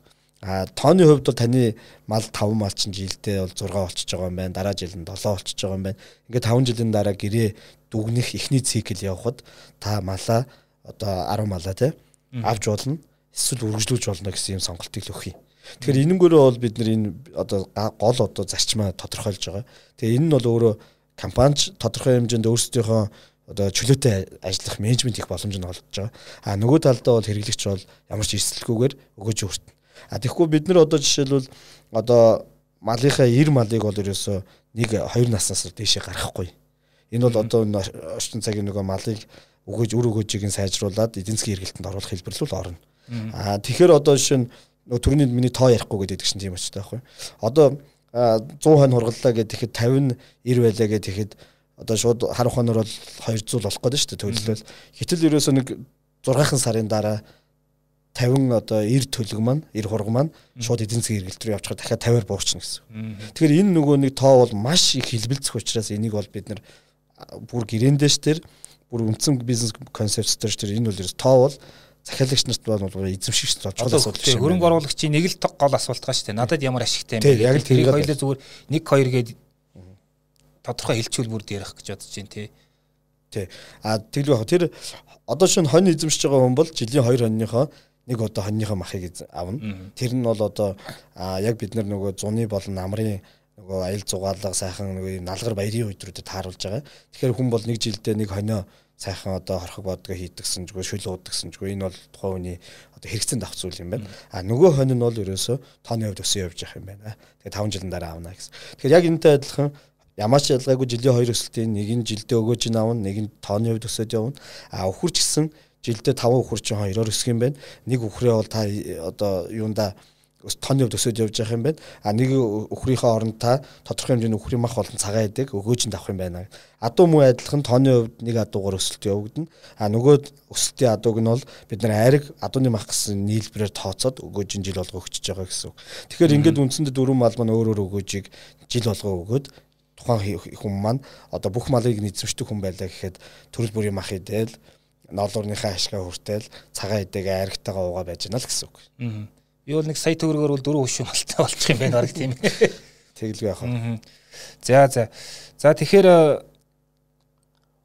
А тооны хувьд бол таны мал 5 мал чинь жилдээ бол 6 болчихж байгаа юм байна. Дараа жилд 7 болчихж байгаа юм байна. Ингээд 5 жилийн дараа гэрээ дүгнэх эхний цикл явхад та малаа одоо 10 малаа тий авч болно. Эсвэл үргэлжлүүлж болно гэсэн юм сонголтыг л өгөх юм. Тэгэхээр энэнгээрээ бол бид нар энэ одоо гол одоо зарчмаа тодорхойлж байгаа. Тэгээ энэ нь бол өөрөө компанич тодорхой хэмжээнд өөрсдийнхөө одоо чөлөөтэй ажиллах менежмент их боломж нь олдож байгаа. А нөгөө талдаа бол хэрэглэгч бол ямар ч эрсдэлгүйгээр өгөөж өртнө. А тэгэхгүй бид нар одоо жишээлбэл одоо малынхаа 90 малыг бол ерөөсөө нэг 2 наснаас дээшээ гаргахгүй. Энэ бол одоо орчин цагийн нөгөө малыг өгөөж үр өгөөжийг нь сайжруулад эдийн засгийн эргэлтэнд оруулах хэлбэрлүүл орно. Аа тэгэхээр одоо жишээ нь нөгөө түрүүний миний тоо ярихгүй гэдэг чинь тийм очтой байхгүй. Одоо 100 хонь хургаллаа гэхэд 50 90 байлаа гэхэд одоо шууд хар ухаанаар бол 200 болох гэдэг шүү дээ төлөлөл. Гэтэл ерөөсөө нэг 6хан сарын дараа 50 одоо 90 төлөг маань 90 хург маань шууд эдийн засгийн эргэлт рүү явчихаар дахиад 50-аар буурчихна гэсэн. Тэгэхээр энэ нөгөө нэг тоо бол маш их хэлбэлцэх учраас энийг бол бид нар бүр гэрээндээш тэр бүр үндсэн бизнес концепт дээр тэр энэ бол ерөөс тоо бол захиалагч нарт бол эзэмшигч болж байгаа асуудал шүү. Хөрөнгө оруулагчийн нэг л гол асуулт шүү дээ. Надад ямар ашигтай юм бэ? Яг л тэрийг хоёлаа зүгээр 1 2 гээд тодорхой хэлчүүл бүр дээрх гэж бодож байна тий. Тий. А байх. Тэр одоо шинэ хонь эзэмшиж байгаа хүн бол жилийн 2 хоньныхоо нэг одоо хоньныхоо махыг авна. Тэр нь бол одоо яг бид нар нөгөө зуны болон намрын нөгөө аял зугаалга сайхан нөгөө налгар баярын өдрүүдэд тааруулж байгаа. Тэгэхээр хүн бол нэг жилдээ нэг хонио сайхан одоо хорхог бодгоо хийдгсэн жгүй шүл уудгсэн жгүй энэ бол тухайн хүний одоо хэрэгцээнд авах зүйл юм байна. А нөгөө хонь нь бол ерөөсөө тооны хувьд өсөө явж явах юм байна. Тэгээ 5 жилийн дараа авна гэсэн. Тэгэхээр яг энэтэй адилхан Ямар ч ялгаагүй жилийн хоёр өсөлтийн нэг нь жилдээ өгөөж навна, нэг нь тооны хувьд өсөж явна. А өхөрч гисэн жилдээ 5 өхөр чинь хоёроор өсөх юм байна. Нэг өхрөө бол та одоо юунда тооны хувьд өсөж явж явах юм байна. А нэг өхрийнхөө оронд та тодорхой хэмжээний өхрийн мах болон цагаан идэг өгөөжинд авах юм байна. Адуу муу адилхан тооны хувьд нэг адуугаар өсөлт явагдана. А нөгөө өсөлтийн адууг нь бол бид нар айраг адууны мах гэсэн нийлбэрээр тооцоод өгөөжин жил болго өгчөж байгаа гэсэн үг. Тэгэхээр ингээд үндсэндээ дөрвөн мал маань өөр өөр өгөөжийг жил болго өгөөд тухайн хүн маань одоо бүх малыг эзэмшдэг хүн байлаа гэхэд төрөл бүрийн мах идэл ноолуурныхаа ашгаа хүртэл цагаан идэг айрагтайгаа уугаа байж гэнэ л гэсэн үг. Аа. Би бол нэг сая төгрөгөөр бол дөрөв хөшөө малтай болчих юм байна баг тийм. Тэгэлгүй яах вэ? За за. За тэгэхээр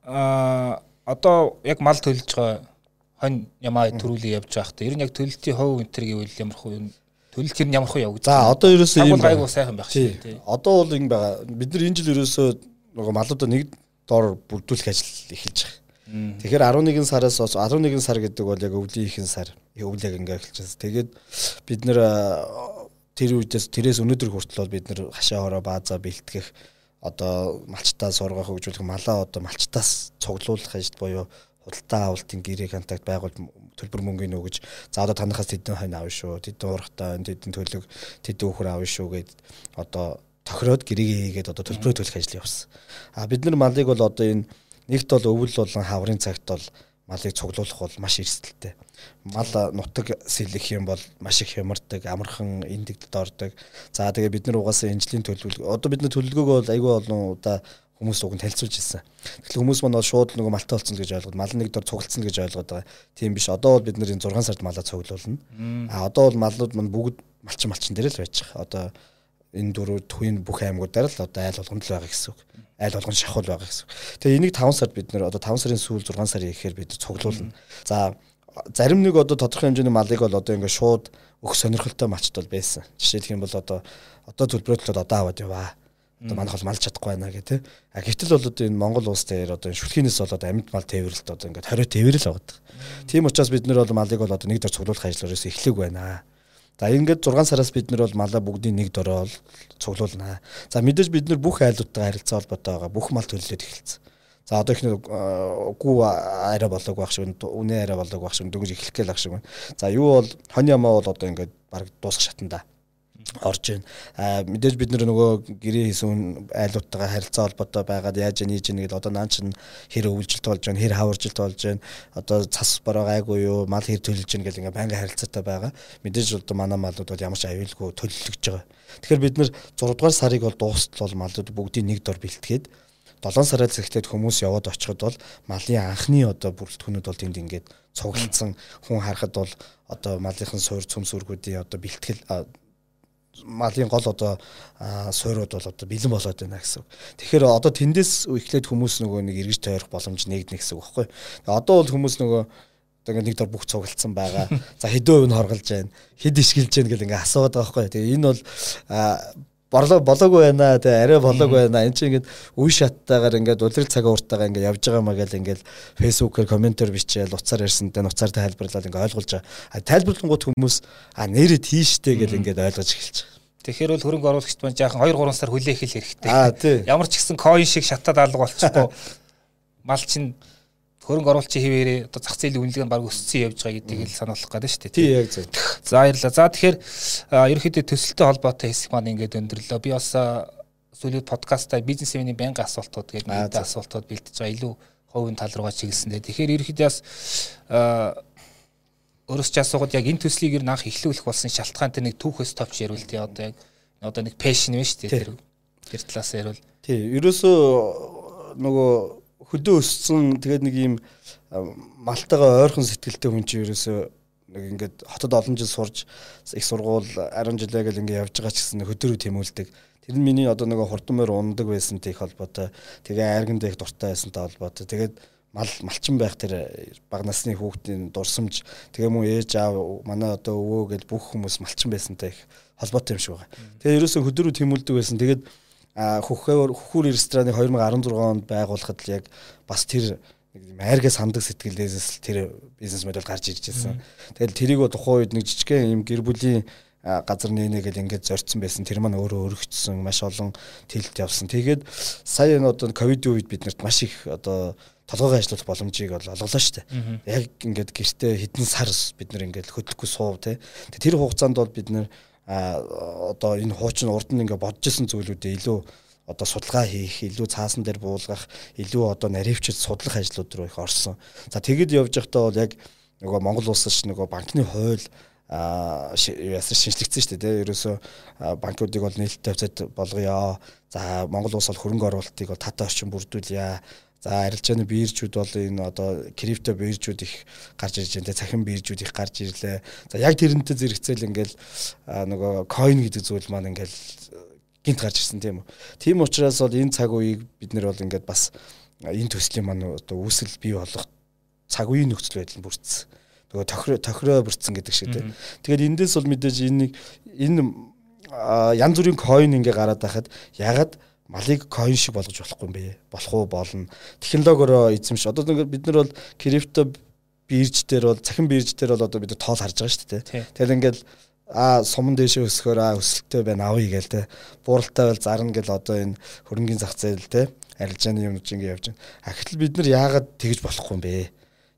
аа одоо яг мал төлж байгаа хонь ямаа төрүүлээ явж байхад ер нь яг төлөлтийн хувь энэ төр гэвэл ямар хөө Төлөлт тэр нь ямар хөө явагдаж байна. За одоо ерөөсөө ийм гайгүй сайхан байх шүү дээ. Одоо бол ингэ байгаа. Бид нар энэ жил ерөөсөө нөгөө малуудаа нэг дор бүрдүүлэх ажил эхэлж байгаа. Тэгэхээр 11 сараас 11 сар гэдэг бол яг өвлийн ихэнх сар. Өвл яг ингээ эхэлчихсэн. Тэгээд бид нэр тэр үедээс тэрээс өнөөдөр хүртэл бол бид нэр хашаа хороо баазаа бэлтгэх одоо малчтаа сургах хөгжүүлэх малаа одоо малчтаас цуглуулах ажил буюу худалдаа авалтын гэрээ контакт байгуул төлбөр мөнгөний өгөж за одоо танахаас тэдэн хань авна шүү тэдэн урахтаа тэдэн төлөг тэдэн өхөр авна шүү гэд одоо тохироод гэрээгээ хийгээд одоо төлбөрөө төлөх ажил явсан. А бид нар малыг бол одоо энэ нэгт бол өвөл болон хаврын цагт бол малыг цуглуулах бол маш эрсдэлтэй. Мал нутаг сэлэх юм бол маш их хямардаг, амархан эндэгдэлд ордог. За тэгээ бид нар угаасаа энжлийн төлөвлөгөө одоо бид нар төлөвлөгөөгөө бол айгүй олон удаа хүмүүс уг нь танилцуулж ирсэн. Тэгэхээр хүмүүс маань шууд нөгөө малтай болсон гэж ойлгоод мал нэг дор цуглдсан гэж ойлгоод байгаа. Тийм биш. Одоо бол бид нэр 6 сард малаа цуглуулна. А одоо бол малууд маань бүгд малчин малчин дээр л байж байгаа. Одоо энэ дөрөв төвийн бүх аймагуудаар л одоо айл болгонд л байгаа гэсэн үг. Айл болгон шахуул байгаа гэсэн үг. Тэгээ энийг 5 сард бид нэр одоо 5 сарын сүүл 6 сарын ихээр бид цуглуулна. За зарим нэг одоо тодорхой хэмжээний малыг бол одоо ингээд шууд өх сонирхолтой малчд бол байсан. Жишээлх юм бол одоо одоо төлбөрөдлөд одоо аваад яваа одоо манайх бол малж чадахгүй байна гэх тээ. А гэтэл бол одоо энэ Монгол улс дээр одоо шүлхийнээс болоод амьд мал тээвэрлэлт одоо ингээд хорио тээвэрэл аваад. Тийм учраас бид нэр бол малыг бол одоо нэг дор цуглуулах ажлаарээс эхлэх байна. За ингээд 6 сараас бид нэр бол малаа бүгдийн нэг бол цуглуулнаа. За мэдээж бид нэр бүх айлуудтай харилцаа холбоотой байгаа. Бүх мал төлөлөд эхэлсэн. За одоо ихний гүү арай болоог байх шиг үнэ арай болоог байх шиг дөнгөж эхлэх гээл ах шиг байна. За юу бол хонь ямаа бол одоо ингээд баг дуусах шатанда орж байна. А мэдээж бид нөгөө гэрээ хийсэн айлуудтайгаа харилцаа холбоотой байгаад яаж яаж нэг л одоо наан чин хэр өвлжилт болж байна, хэр хаваржилт болж байна. Одоо цас бороо гайгүй юу, мал хэр төлөж байна гэл ингээ байнга харилцаатай байгаа. Мэдээж одоо манай малууд бол ямар ч аюулгүй төлөвлөж байгаа. Тэгэхээр бид нэр 6 дугаар сарыг бол дуустал бол малууд бүгдийг нэг дор бэлтгээд 7 сараа зэрэгтэй хүмүүс яваад очиход бол малын анхны одоо бүрэлдэхүүнүүд бол тэнд ингээд цуглалцсан хүн харахад бол одоо малынхан суур цөмс үргүүдийн одоо бэлтгэл малын гол одоо суурууд бол одоо бэлэн болоод байна гэсэн. Тэгэхээр одоо тэндээс эхлээд хүмүүс нөгөө нэг эргэж тойрох боломж нэгднэ гэсэн үг байхгүй. Одоо бол хүмүүс нөгөө одоо ингээ нэг дор бүх цугалтсан байгаа. За хэдэн хувь нь хорголж байна. Хэд ишгэлж байна гэл ингээ асууад байгаа байхгүй. Тэгээ энэ бол борлоо болоогүй байна те арай болоогүй байна эн чинь ингээд үе шаттайгаар ингээд улирал цагаа уртаага ингээд явж байгаа маа гэл ингээд фэйсбүүкээр комментэр бичээл уцаар ярьсантай нуцаар тайлбарлаад ингээд ойлгуулж байгаа. А тайлбарлангууд хүмүүс а нэрээ тийштэй гэл ингээд ойлгож эхэлж байгаа. Тэгэхээр бол хөрөнгө оруулагчд маань жаахан 2 3 сар хүлээх хэл хэрэгтэй. Ямар ч гэсэн coin шиг шатаад алга болчихгүй. Мал чинь хөрөнгө оруулалтын хэвээрээ одоо зах зээлийн үнэлгээ нь баг өссөн явж байгаа гэдгийг л сануулах гэдэг шүү дээ. Тий яг зөв. За баярлалаа. За тэгэхээр ерөнхийдөө төсөлтэй холбоотой хэсэг маань ингээд өндөрлөө. Би бас сүүлийн подкастаа бизнес эвний байнгын асуултууд гэдэг нэг асуултууд бэлдэж байгаа илүү хувийн тал руугаа чиглэсэндээ. Тэгэхээр ерөнхийдөө бас өөрөөс ч асуугаад яг энэ төслийг ер нь анх эхлүүлэх болсон шалтгаан тэр нэг түүхээс товч ярил тий одоо яг одоо нэг пэшн вэ шүү дээ тэр тэр талаас ярил. Тий ерөөсөө нөгөө хөдөө өссөн тэгээд нэг юм малтайгаа ойрхон сэтгэлтэй хүн чинь ерөөсөө нэг ингээд хотод олон жил сурж их сургууль 10 жилээ гэл ингээд явж байгаа ч гэсэн хөдөө рүү тэмүүлдэг. Тэр нь миний одоо нөгөө хурдан мөр ундаг байсан тех холбоотой. Тэгээ айрган дэх дуртай байсантай холбоотой. Тэгээд мал малчин байх тэр баг насны хүүхдийн дурсамж тэгээ мөн ээж аав манай одоо өвөө гэж бүх хүмүүс малчин байсантай их холбоотой юм шиг байгаа. Тэгээ ерөөсөө хөдөрөв тэмүүлдэг байсан. Тэгээд хөхөөр хөхүүр рестораны 2016 онд байгуулахад л яг бас тэр нэг юм айргаас хандаг сэтгэлдээс тэр бизнес модель гарч ирж байсан. Тэгэл тэрийг тухайн үед нэг жижигхэн юм гэр бүлийн газар нээнэ гэл ингээд зорцсон байсан. Тэр маань өөрөө өргөцсөн, маш олон тэлт явсан. Тэгээд сая энэ одоо ковидын үед биднэрт маш их одоо толгойн ажиллах боломжийг бол олголоо шүү дээ. Яг ингээд гэртээ хэдэн сар бид нэр ингээд хөдлөхгүй суув те. Тэр хугацаанд бол бид нэр одоо энэ хуучин урд нь ингээд бодож исэн зүйлүүдээ илүү одоо судалгаа хийх, илүү цаасан дээр буулгах, илүү одоо наривчд судлах ажлууд руу их орсон. За тэгэд явж байхдаа бол яг нөгөө Монгол улсч нөгөө банкны хууль а яасан шинжлэгдсэн шүү дээ. Ерөөсөө банкуудыг бол нээлттэй хавцад болгоё. За Монгол улс бол хөрөнгө оруулалтыг бол татаа орчин бүрдүүлье. За арилжааны биерчүүд бол энэ одоо крипто биерчүүд их гарч ирж байна. Цахим биерчүүд их гарч ирлээ. За яг тэрнтэй зэрэгцээл ингээл нөгөө coin гэдэг зүйл маань ингээл гинт гарч ирсэн тийм үү. Тийм учраас бол энэ цаг үеийг бид нэр бол ингээд бас энэ төслийн маань одоо үүсэл бий болох цаг үеийн нөхцөл байдал бүрдсэн нөгөө тохироо тохироо бүрдсэн гэдэг шиг тийм. Тэгээд эндээс бол мэдээж энэ энэ янз бүрийн coin ингээ гараад байхад ягаад малыг coin шиг болгож болохгүй юм бэ? Болох уу болно. Технологиороо эзэмш. Одоо ингээд бид нар бол крипто бирж дээр бол цахим бирж дээр бол одоо бид тоол харж байгаа шүү дээ. Тэгэхээр ингээд а суман дэшээ өсгөхөөр а өсөлттэй байна авъя гээл те. Бууралтай бол зарна гэл одоо энэ хөрөнгөний зах зээл те. Арилжааны юм чинь ингээд явж байна. А гэтэл бид нар яагаад тэгж болохгүй юм бэ?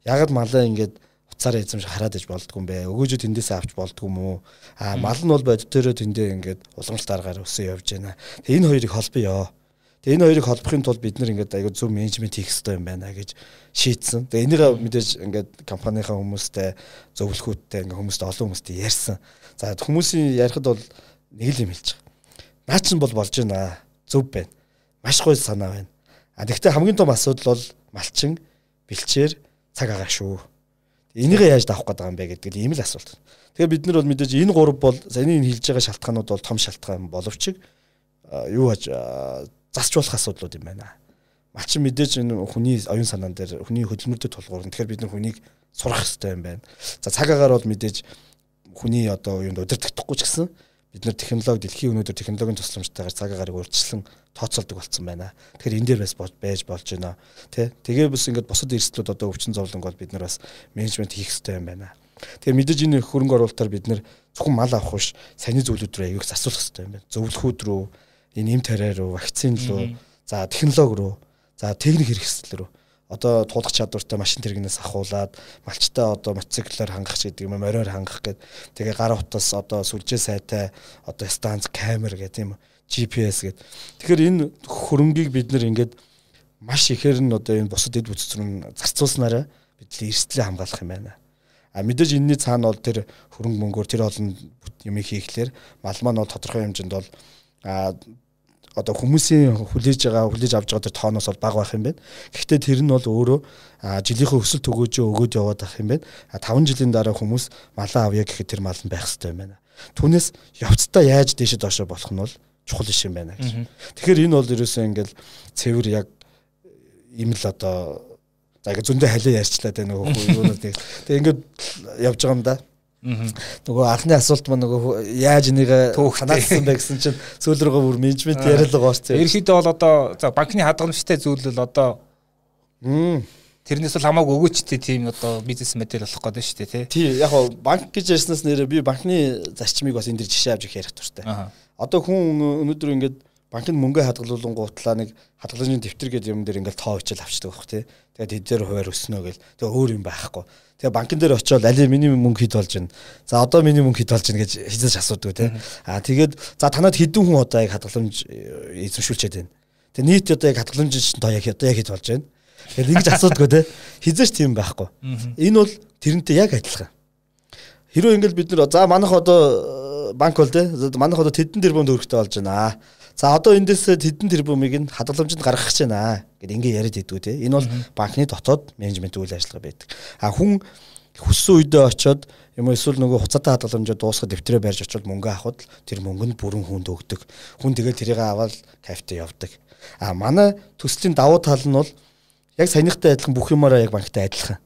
Яагаад малаа ингээд уцаараа эзэмш хараад иж болдгүй юм бэ? Өгөөжөө тэндээсээ авч болдгүй юм уу? А мал нь бол бодит төрөө тэндээ ингээд уламжлалт аргаар өсөө явж байна. Тэгээ энэ хоёрыг холбоё. Тэгээ энэ хоёрыг холбохын тулд бид нэр ингээд аягүй зөв менежмент хийх хэрэгтэй юм байна гэж шийдсэн. Тэгээ энийг мэдээж ингээд компанийнхаа хүмүүстэй зөвлөхүүдтэй ингээд хүмүүстэй олон хүмүүстэй ярьсан. За хүмүүсийн ярихад бол нэг л юм хэлж байгаа. Наа чин бол болж байна. Зөв байна. Маш гоё санаа байна. А тэгвэл хамгийн том асуудал бол малчин бэлчээр цаг агаа шүү Энийгээ яаж давах гэдэг юм бэ гэдэг ийм л асуулт. Тэгээ бид нар бол мэдээж энэ гурав бол саний энэ хэлж байгаа шалтгаанууд бол том шалтгаан боловч юу хаж засч болох асуудлууд юм байна. Малчин мэдээж энэ хүний оюун санаан дээр хүний хөдөлмөрдөд тулгуурна. Тэгэхээр бид нар хүнийг сурах хэрэгтэй юм байна. За цаг агаар бол мэдээж хүний одоо юунд удирдахдаггүй ч гэсэн бид нар технологи дэлхийн өнөөдөр технологийн тусламжтайгаар цаг агаарыг урьдчилан тооцоолдог болсон байна. Тэгэхээр энэ дээр бас байж болж байна. Тэ? Тэгээ бас ингээд босод эрсдлүүд одоо өвчин зовлонг бол бид нар бас менежмент хийх хэрэгтэй юм байна. Тэгэхээр мэдээж энэ хөрөнгө оруулалтаар бид нар зөвхөн мал авах биш, саний зүйлүүд рүү аяг засуулах хэрэгтэй юм байна. Зөвлөхүүд рүү, энэ эм тариа руу, вакцин руу, за технологи руу, за техник хэрэгсэл рүү одоо туулах чадвартай машин тэрэгнээс ахуулаад малчтай одоо мотоциклаар хангах гэдэг юм мориор хангах гэд тэгээ гар утас одоо сүлжээ сайтай одоо станц камер гэх тийм GPS гэд тэгэхээр энэ хөрөнгийг бид нэр ингээд маш ихээр нь одоо энэ бусад эд бүтц рүү зарцуулснараа бид л эрсдлээ хамгаалах юм байна. А мэдээж энэний цаана бол тэр хөрөнгө мөнгөөр тэр олон юм хийхлээр мал маань бол тодорхой хэмжээнд бол одоо хүмүүсийн хүлээж байгаа хүлээж авч байгаа тэр тооноос бол бага байх юм байна. Гэхдээ тэр нь бол өөрөө жилийнхөө өсөлт төгөөжөө өгөөд яваад байх юм байна. 5 жилийн дараа хүмүүс малаа авъя гэхэд тэр мал нь байх хэрэгтэй юм байна. Түүнээс явцдаа яаж дээшээ доошоо болох нь бол чухал иш юм байна гэж. Тэгэхээр энэ бол ерөөсөө ингээл цэвэр яг ийм л одоо за ингээ зөндөө халиа ярьчлаа тэ нөгөө юунууд нэг. Тэг ингээд явж байгаа юм да. Нөгөө анхны асуулт маань нөгөө яаж энийг ханаасан бэ гэсэн чинь сүүл рүүгээ бүр менежмент яриалгаа орсон. Ерөнхийдөө бол одоо за банкны хадгаламжтай зүйл бол одоо тэрнээс бол хамаагүй өгөөчтэй тийм одоо бизнес модель болох гэдэг шүү дээ тий. Тий яг гоо банк гэж ярьснаас нэрээ би банкны зарчмыг бас энэ дэр жишээ авч их ярих туфтаа. Одоо хүн өнөөдөр ингээд банкнд мөнгө хадгалуулангуутлаа нэг хадгаламжийн дэвтэр гэдэг юм дээр ингээл тоо хичээл авчдаг байх тий. Тэгээд хэд дээр хуваар өснө гэл. Тэгээ өөр юм байхгүй. Тэгээ банкн дээр очиод али миний мөнгө хэд болж байна. За одоо миний мөнгө хэд болж байна гэж хязгаарч асуудаг тий. Аа тэгээд за танад хэдэн хүн одоо яг хадгаламж э, эзэмшүүлчихэд байна. Тэгээ нийт одоо яг хадгаламж чинь тоо яг одоо яг хэд болж байна. Тэгээд ингэж асуудаггүй тий. Хязгаарч тийм байхгүй. Энэ бол тэрнтэй яг адилхан. Хэрвээ ингээл бид нар за манайх одоо э, банк бол тий. Манайх одоо тэдэн тэрбум төгрөгтэй болж байна. За одоо эндээс тэдэн тэрбумыг нь хадгаламжинд гаргах гэж байна гэд ингээ яриад идэггүй те. Энэ бол банкны дотоод менежмент үйл ажиллагаа байдаг. А хүн хүссэн үедээ очиод юм эсвэл нөгөө хуцаатай хадгаламжаа дуусгах дэвтрээ барьж очиод мөнгө авахд тэр мөнгө нь бүрэн хүнд өгдөг. Хүн тэгээд тэрийг аваад кафтэ явдаг. А манай төслийн давуу тал нь бол яг саяныхтай адилхан бүх юмараа яг банктай адилхан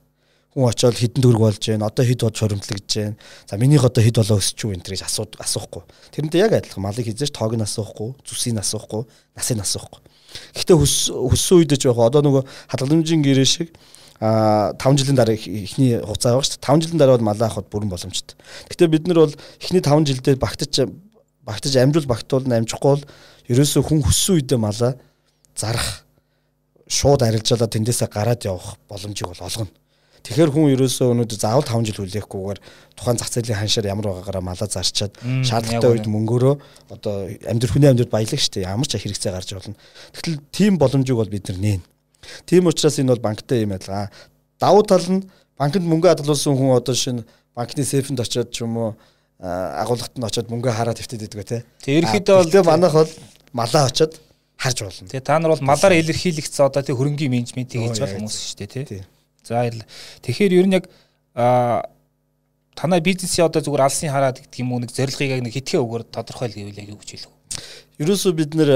хүн очиод хідэн төгрөг болж байна. Одоо хэд бод шуримтлагдж байна. За минийх одоо хэд болоо өсч юу энэ гэж асууд асуухгүй. Тэрнтэй яг адилхан малыг хизээж тоог нь асуухгүй, зүсийг нь асуухгүй, насыг нь асуухгүй. Гэхдээ хөссөн үед ч яг одоо нөгөө хадгаламжийн гэрээ шиг а 5 жилийн дараа эхний хугацаа байгаа шүү дээ. 5 жилийн дараа бол малаа авахд бүрэн боломжтой. Гэхдээ бид нар бол эхний 5 жилдээ багтаж багтаж амжуул багтуул амжихгүй бол ерөөсөө хүн хөссөн үедээ малаа зарах шууд арилжаалаа тэндээсээ гараад явах боломжийг бол олгоно. Тэгэхээр хүн ерөөсөө өнөөдөр заавал 5 жил хүлээхгүйгээр тухайн зах зээлийн ханшаар ямар байгаагаараа малаа зарчаад шаардлагатай үед мөнгөөрөө одоо амьдрал хүний амьдрал баялаг штэ ямар ч хэрэгцээ гарч болно. Тэгтэл тийм боломжийг бол бид нар нээн. Тийм учраас энэ бол банктай юм ялгаа. Давуу тал нь банкнд мөнгө хадгалуулсан хүн одоо шинэ банкны сейфэнд очиод ч юм уу агуулгад нь очиод мөнгө хараад хэвтээд идэг те. Тэг ерөөхдөө бол манайх бол малаа очиод харж болно. Тэгээ та нар бол малаар илэрхийлэгдсэн одоо тэг хөрөнгөний менежментийг хийж байгаа хүмүүс шүү дээ тий. За тэгэхээр ер нь яг танай бизнесийн одоо зүгээр алсын хараад гэдэг юм уу нэг зорилгыг яг нэг хитгэн үгээр тодорхойл гэвэл яг юу гэж хэлэх вэ? Ерөөсөө бид нэр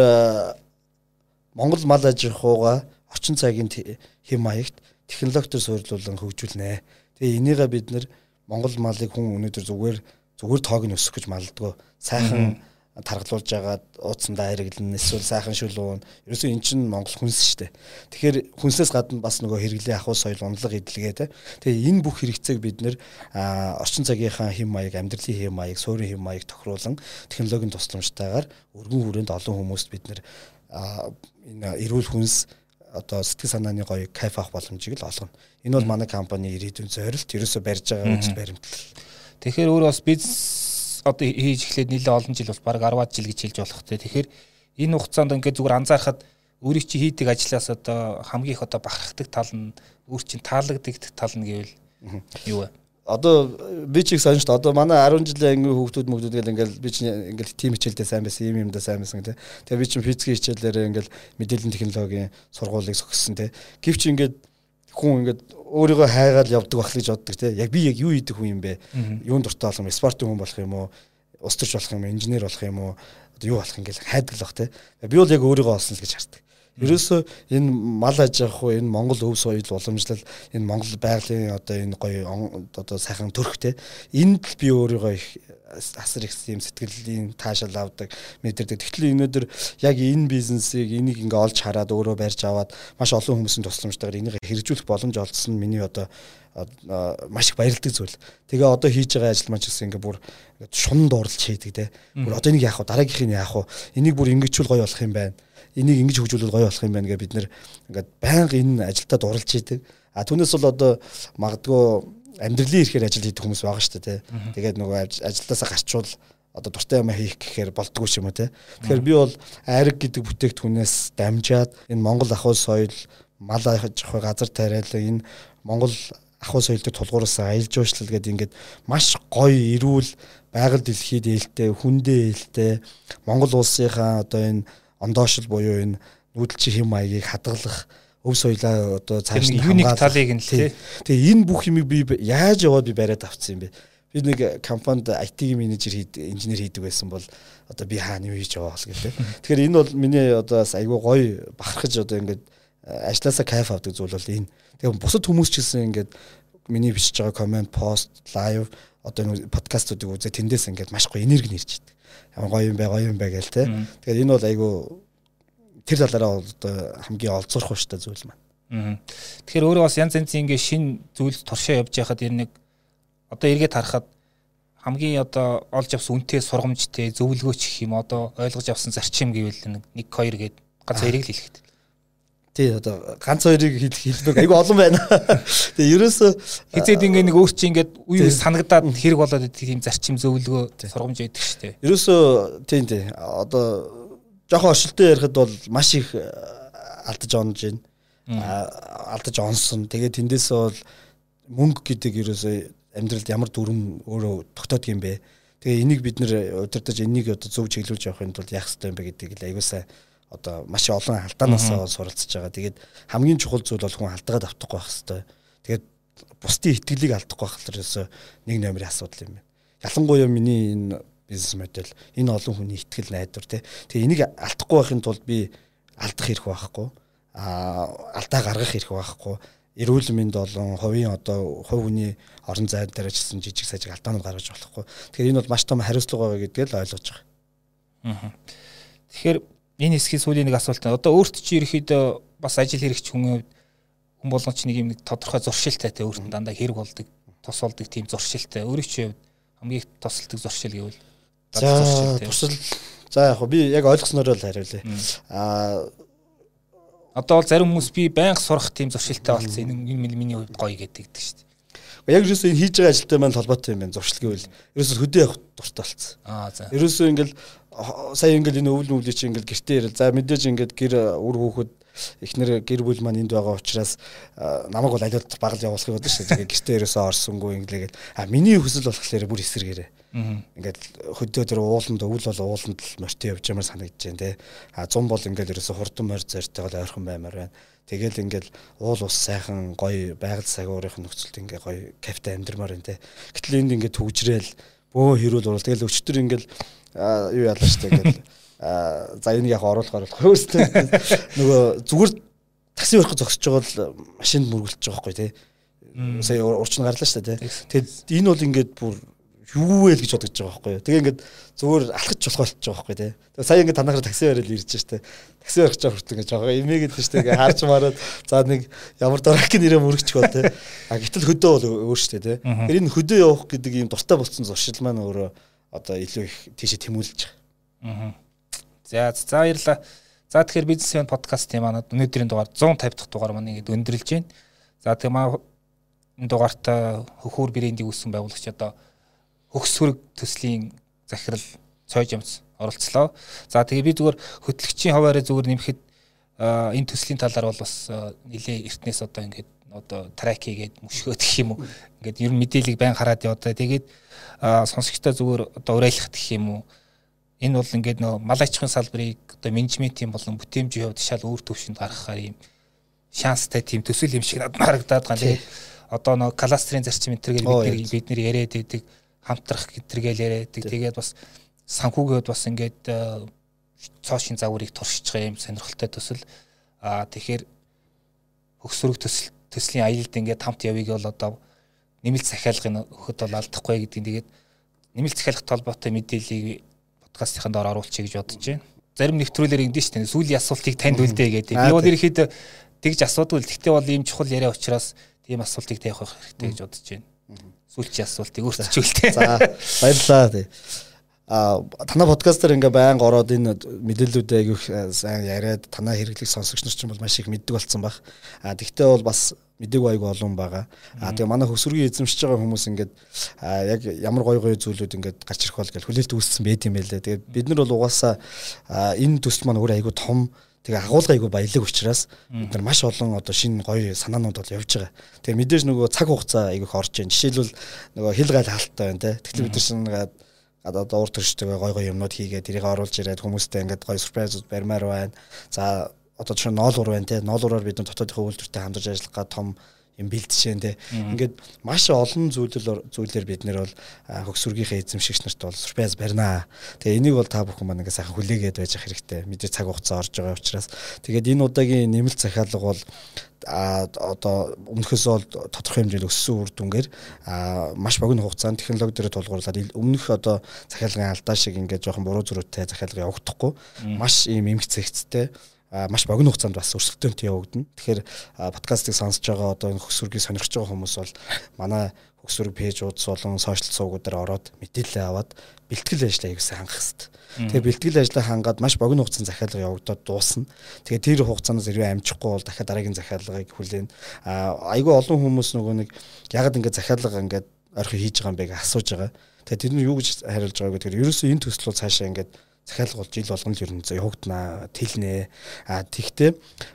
Монгол мал аж ахуйгаа орчин цагийн хэм маягт технологитой суйрлуулан хөгжүүлнэ. Тэгээ энийгээ бид нэр Монгол малыг хүн өнөөдөр зүгээр зүгээр тоог нь өсөх гэж малдгаа. Сайхан таргалуулж агаад ууцсандаа хэрэглэн эсвэл сайхан шүл уун. Ерөөсөө эн чинь Монгол хүнс шүү дээ. Тэгэхээр хүнсээс гадна бас нөгөө хэрэглээ ахуй соёл унлага эдлэгээ те. Тэгээ энэ бүх хэрэгцээг бид нэр орчин цагийнхаа хэм маяг, амьдралын хэм маяг, суурин хэм маяг тохируулан технологийн тусламжтайгаар өргөн хүрээнд олон хүмүүст бид нэр энэ эрүүл хүнс одоо сэтгэл санааны гоё кайф авах боломжийг л олгоно. Энэ бол манай компани ирээдүйн зорилт, ерөөсөө барьж байгаа үйл баримтлал. Тэгэхээр өөр бас бизнес одоо хийж эхлээд нэлээд олон жил бол баг 10-аад жил гэж хэлж болох те. Тэгэхээр энэ хугацаанд ингээд зүгээр анзаархад өөрийн чи хийдэг ажлаас одоо хамгийн их одоо бахархдаг тал нь өөр чин таалагддаг тал нь гэвэл юу вэ? Одоо би ч их сонь шүү дээ. Одоо манай 10 жилийн анги хүүхдүүд мөгдүүд гэл ингээл би ч ингээл тим хичээлдээ сайн байсан, юм юмдаа сайн байсан тий. Тэгээ би ч физикийн хичээлээр ингээл мэдээллийн технологийн сургуулийг сөхсөн тий. Гэвч ингээд хүн ингээд өөрийгөө хайгаал явдаг байх гэж боддог те. Яг би яг юу хийдэг хүн юм бэ? Юунд дуртай болох юм? Спортын хүн болох юм уу? Ус төрч болох юм? Инженер болох юм уу? юу болох юм гээл хайдаг л бах те. Би бол яг өөрийгөө олсон л гэж хардаг. Ерөөсөө энэ мал аж ахуй энэ Монгол өв соёл уламжлал энэ Монгол байгалийн одоо энэ гоё одоо сайхан төрх те энд л би өөрийгөө их асар их юм сэтгэлийн таашаал авдаг мэдэрдэг. Тэгтэл өнөөдөр яг энэ бизнесийг энийг ингээ олж хараад өөрөө барьж аваад маш олон хүмүүсийн тусламжтайгаар энийг хэрэгжүүлэх боломж олдсон миний одоо маш их баярлдаг зүйл. Тэгээ одоо хийж байгаа ажил маань ч гэсэн ингээ бүр шунан дуурлж хийдэг те. Бүр одоо энийг яах вэ? Дараагийнхыг яах вэ? Энийг бүр ингэжүүл гоё болох юм байна. Энийг ингэж хөгжүүлвэл гоё болох юм байна гэ бид нэр ингээд байнга энэ ажилдаа дурлж хийдэг. А түүнээс бол одоо магадгүй амьдралын ихээр ажил хийдэг хүмүүс байгаа шүү дээ. Тэгээд нөгөө ажилдаасаа гарчвал одоо дуртай юм хийх гэхээр болдгоо юм уу тий. Тэгэхээр би бол айраг гэдэг бүтээгдэхүүнээс дамжаад энэ Монгол ахуй соёл мал ахуй газар тариалан энэ Монгол ахуй соёлтой тулгуураас аялал жуулчлал гэдэг ингээд маш гоё эрүүл байгаль дэлхийд ээлтэй хүндээ ээлтэй Монгол улсынхаа одоо энэ ондоошил буюу энэ нүүдэлчин хэм маягийг хадгалах өв соёлоо одоо цааш нь юуник талыг нь л тий. Тэгээ энэ бүх юмыг би яаж яваад би бариад авцсан юм бэ? Би нэг компанид IT-ийн менежер хийд инженер хийдэг байсан бол одоо би хаана юу хийж яваа бол гэдэг. Тэгэхээр энэ бол миний одоо айгүй гоё бахархаж одоо ингээд ажилласаа кайф авдаг зүйл бол энэ. Тэгээ бусад хүмүүс ч гэсэн ингээд миний бичиж байгаа комент, пост, лайв одоо энэ подкастуудыг үзээ тэндээс ингээд маш гоё энерги нэрч идэг. Гоё юм бэ, гоё юм бэ гээл те. Тэгэхээр энэ бол айгүй тэр талаараа одоо хамгийн олзуурах хууштай зүйл маань. Тэгэхээр өөрөө бас янз янзын ингээ шин зүйл туршаа явж байхад ер нэг одоо эргээд харахад хамгийн одоо олж авсан үнэтэй сургамжтэй зөвлөгөөч гэх юм одоо ойлгож авсан зарчим гэвэл нэг 2 гээд ганц хоёрыг л хэлэхэд. Тий одоо ганц хоёрыг хэлбэг айгу олон байна. Тэгээ ерөөсө хизээд ингээ нэг өөр чи ингээд үе үе санагдаад хэрэг болоод идэх тийм зарчим зөвлөгөө сургамж байдаг шүү дээ. Ерөөсө тийм тий одоо жоохон оршилтой ярихад бол маш их алдаж онж байна. алдаж онсон. Тэгээ тэндээсээ бол мөнгө гэдэг ерөөсөө амьдралд ямар дүрм өөрөө тогтоод юм бэ? Тэгээ энийг бид нэр удирдах энийг одоо зөв чиглүүлж явахын тулд яах хэрэгтэй юм бэ гэдгийг л аягуулсаа одоо маш олон алдаанаасаа суралцж байгаа. Тэгээд хамгийн чухал зүйл бол хүн алдаагаа давтахгүй байх хэрэгтэй. Тэгээд бусдын итгэлийг алдахгүй байх хэрэгсээ нэг номерын асуудал юм байна. Ялангуяа миний энэ бизнес модель энэ олон хүний итгэл найдвар тий. Тэгээ энийг алдахгүй байхын тулд би алдах хэрэг байхгүй. Аа алдаа гаргах хэрэг байхгүй эрүүл мэнд болон хувийн одоо хувь хүний орон зай дээр ажилласан жижиг сажиг алдаанууд гаргаж болохгүй. Тэгэхээр энэ бол маш том хариуцлага байгаа гэдгийг л ойлгож байгаа. Аа. Тэгэхээр энэ хэсгийн сүүлийн нэг асуулт нь одоо өөрт чи ерөөхдөө бас ажил хэрэгч хүн хүн болгон ч нэг юм нэг тодорхой зуршилтай те өөртөө дандаа хэрэг болдог, тус болдог тийм зуршилтай. Өөрийн чи хамгийн их тусалдаг зуршил гэвэл за тусал за яг би яг ойлгосноор л хариулъя. Аа Одоо бол зарим хүмүүс би байнга сурах тийм зуршилтай болсон. Энэ миний хувьд гоё гэдэг шүү дээ. Яг ерөөсөө энэ хийж байгаа ажилтай маань холбоотой юм байна зуршил гэвэл ерөөсөө хөдөө явах дуртай болсон. Аа за. Ерөөсөө ингээл сая ингээл энэ өвөл мөвлөч ингээл гэртээ ирэл. За мэдээж ингээд гэр үр хүүхэд эхнэр гэр бүл маань энд байгаа учраас намайг бол аливаа багал явуулах гэдэг шүү дээ. Гэртээ ерөөсөө орсонгүй инглээгээд а миний хүсэл болохоор бүр эсрэгээрээ. Ингээд хөдөө тэр ууланд өвөл бол ууланд л морьтой явж ямар санагдаж байна те. А зум бол ингээд ерөөсө хурдан морь зорьтой гол ойрхон баймаар байна. Тэгэл ингээд уул ус сайхан гоё байгаль сагуурынх нөхцөлд ингээд гоё кафе амьдрмаар байна те. Гэтэл энд ингээд төгжрэл бөө хэрүүл уул тэгэл өчтөр ингээд юу яалаа штэ ингээд за энэ яг оруулах оруулах өөртөө нөгөө зүгээр такси барих зогсож байгаа л машинд мөргөлж байгаа байхгүй тий. Сая урчин гарлаа штэ тий. Тэгэд энэ бол ингээд бүр юу вэ гэж бодож байгаа байхгүй юу. Тэгээ ингээд зүгээр алхаж болох болчих жоох байхгүй тий. Тэгээ сая ингээд танахаар такси барил ирж штэ. Такси барих гэж хүртэл гэж байгаа. Имээ гэдэг штэ ингээд харж мараад за нэг ямар дараак нэрээ мөрөгчих бол тий. А гэтэл хөдөө бол өөр штэ тий. Тэр энэ хөдөө явах гэдэг ийм дуртай болсон зуршил маань өөрөө одоо илүү их тийшээ тэмүүлж байгаа. Аа. За за баярлаа. За тэгэхээр бизнесмен подкастын маань өнөөдрийн дугаар 150 дахь дугаар маань ингээд өндөрлж байна. За тэгээ маа энэ дугаартаа хөхөр брендийг үүсгэн байгуулагч одоо хөгс хөрөг төслийн захирал цой жамц оролцлоо. За тэгээ би зүгээр хөтлөгчийн хаваараа зүгээр нэмэхэд энэ төслийн талаар бол бас нэлээ эртнээс одоо ингээд одоо трак хийгээд мөшгөөд гэх юм уу. Ингээд ер нь мэдээллийг байн хараад яваа. Тэгээд сонсогчтой зүгээр одоо уриалгах гэх юм уу. Энэ бол ингээд нөө мал ахуйн салбарыг одоо менежментийн болон бүтээмжийн хувьд шал өөр төвшөнд гаргахаар юм шанстай тийм төсөл юм шиг надад харагдаад байгаа. Тэгээд одоо нөө кластерын зарчим энэ төргээл бид бид нэр яриад идэг хамтрах гэтэргээл яриадаг. Тэгээд бас санхүүгээд бас ингээд э, цоошин загварыг туршиж байгаа юм сонирхолтой төсөл. Аа тэгэхээр хөгсөрөг төсөл төслийн аялалд ингээд хамт явъя бол одоо нэмэлт захиалгын өгөхөд бол алдахгүй гэдгийг тэгээд нэмэлт захиалгах толботой мэдээллийг подкастын доор оруулчих гэж бодож байна. Зарим нэвтрүүлгээр ингэдэж дээ. Сүүлийн асуултыг танд үлдээ гэдэг. Би бол ерөөхдөө тэгж асуудгүй л. Гэхдээ бол ийм чухал яриа учраас тийм асуултыг тавих хэрэгтэй гэж бодож байна сүүлчийн асуултыг өөрчлөлтэй. За баярлалаа тий. А танай подкастер ингээ байнга ороод энэ мэдээллүүдээ айгүй сайн яриад танай хэрэглэх сонсогч нар ч юм бол маш их мэддэг болсон баг. А тэгтээ бол бас мэдээгүй айгүй олон байгаа. А тэгээ манай хөсвөргийн эзэмшиж байгаа хүмүүс ингээд яг ямар гой гой зүйлүүд ингээд гарч ирэх бол гэж хүлээлт үүссэн байт юм байлээ. Тэгээ бид нар бол угаасаа энэ төсөл маань өөр айгүй том Тэгээ агуулга айгу баялаг учраас бид нар маш олон одоо шинэ гоё санаанууд бол явж байгаа. Тэгээ мэдээж нөгөө цаг хугацаа айгу их орж байна. Жишээлбэл нөгөө хил гайл хаалттай байна те. Тэгэхээр бид нар шинэ одоо уур төрштэйгээ гой гой юмнууд хийгээд тэрийг оруулж ирээд хүмүүстэй ингээд гоё сюрпризууд барьмаар байна. За одоо чинь ноолуур байна те. Ноолуураар бид дотоодынхоо үйлдвэртэй хамтарч ажиллах га том юм бэлтжээ те. Ингээд маш олон зүйлээр зүйлээр бид нэр бол хөгсвөргийнхээ эзэмшигч нарт бол сюрприз барина. Тэгээ энийг бол та бүхэн маань ингээд сайхан хүлээгээд байж ах хэрэгтэй. Мэдээ цаг хугацаа орж байгаа учраас тэгээд энэ удаагийн нэмэлт захиалга бол а одоо өмнөхөөс бол тодорхой хэмжээнд өссөн үр дүнгээр а маш богино хугацаанд технологи дээр тулгуурлаад өмнөх одоо захиалгын алдаа шиг ингээд жоохон буруу зөрүүтэй захиалга явагдахгүй маш ийм эмгцэгцтэй маш богино хугацаанд бас өрсөлдөөнт явагдана. Тэгэхээр подкастыг сонсож байгаа одоо энэ хөсвөргийг сонирхож байгаа хүмүүс бол манай хөсвөрг пэйжууд болон сошиал суугуудаар ороод мэдээлэл аваад бэлтгэл ажлаа аягсаа хангах хэрэгтэй. Тэгээ бэлтгэл ажлаа хангаад маш богино хугацаанд захиалга явагдаад дуусна. Тэгээ тэр хугацаанаас хэрвээ амжихгүй бол дахиад дараагийн захиалгыг хүлээн. Айгүй олон хүмүүс нөгөө нэг ягаад ингэж захиалга ингээд орхи хийж байгаа юм бэ гэж асууж байгаа. Тэгээ тэр нь юу гэж хариулж байгааг тэгэхээр ерөөсөө энэ төсөл бол цаашаа ингээд захиалга бол жил болгоно л ер нь явагдана тэлнэ. А тэгтээ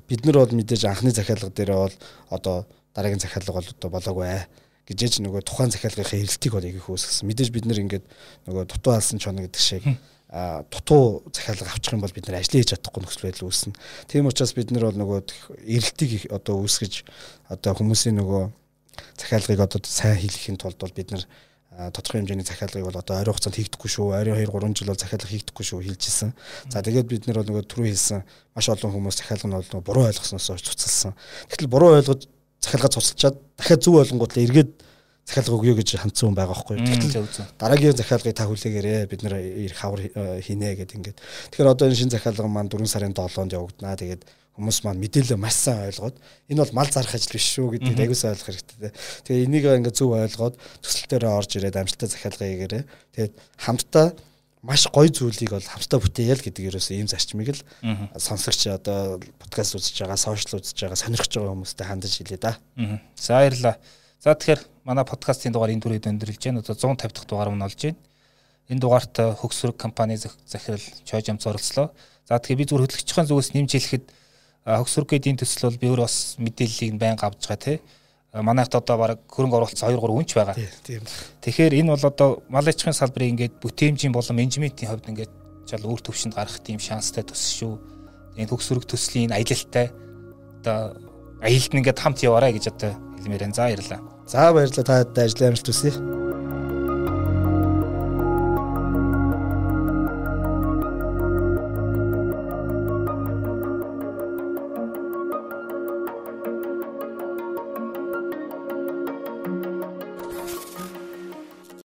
бид нар бол мэдээж анхны захиалга дээрээ бол одоо дараагийн захиалга бол одоо болоогүй гэжээч нөгөө тухайн захиалгын эрэлтийг бол их үүсгэсэн. Мэдээж бид нар ингээд нөгөө дутуу алсан чоно гэдэг шиг а дутуу захиалга авчих юм бол бид нар ажил хийж чадахгүй нөхцөл байдал үүснэ. Тийм учраас бид нар бол нөгөө эрэлтийг одоо үүсгэж одоо хүмүүсийн нөгөө захиалгыг одоо сайн хийхин тулд бол бид нар тодорхой хэмжээний захиалгыг бол одоо ойрын хугацаанд хийгдэхгүй шүү. Ойрын 2 3 жил бол захиалга хийгдэхгүй шүү хэлжсэн. За тэгээд бид нар бол нөгөө түрүү хэлсэн маш олон хүмүүс захиалга нь бол буруу ойлгосноос цуцалсан. Тэгтэл буруу ойлгож захиалга цуцалчаад дахиад зөв ойлгонгуудлаа эргээд захиалга өгье гэж хандсан хүн байгаа байхгүй. Тэгтэл дараагийн захиалгыг та хүлээгээрээ бид нэр ирэх хавар хийнэ гэдэг ингээд. Тэгэхээр одоо энэ шинэ захиалга маань 4 сарын 7-нд явагдана. Тэгээд хүмүүс маань мэдээлэл маш сайн ойлгоод энэ бол мал зарах ажил биш шүү гэдгийг аягуулсан ойлгох хэрэгтэй. Тэгээ энийг ингээд зөв ойлгоод төсөлтөөрөө орж ирээд амжилттай захиалга хийгээрээ тэгээд хамтдаа маш гоё зүйлийг бол хамтдаа бүтээе л гэдэг ерөөсөө ийм зарчмыг л сонсогч одоо подкаст үзэж байгаа, сошиал үзэж байгаа, сонирхож байгаа хүмүүстээ хандаж хэлээ да. За баярлалаа. За тэгэхээр манай подкастын дугаар энэ дүрээд өндөрлж байна. Одоо 150 дахь дугаар нь болж байна. Энэ дугаарт хөгсрөг компани захирал Чойжамц оролцлоо. За тэгэхээр би зүгээр хөтлөгчийн зүгээс нэмж хэлэхэд хөгсрөгийн энэ төсөл бол би өөр бас мэдээллийг байнга авч байгаа тий манайхд одоо баг хөрөнгө оруулалт 2 3 үнч байгаа. Тийм. Тэгэхээр энэ бол одоо мал аж ахуйн салбарын ингээд бүтээмжийн болон менежментийн хувьд ингээд жал өөр төвшөнд гарах тийм шанстай төс шүү. Энэ төгсөрөг төслийн аялалтай одоо аялалд ингээд хамт яваарай гэж одоо хэлмээр байна. За баярлалаа. За баярлалаа та ажлын амжилт хүсье.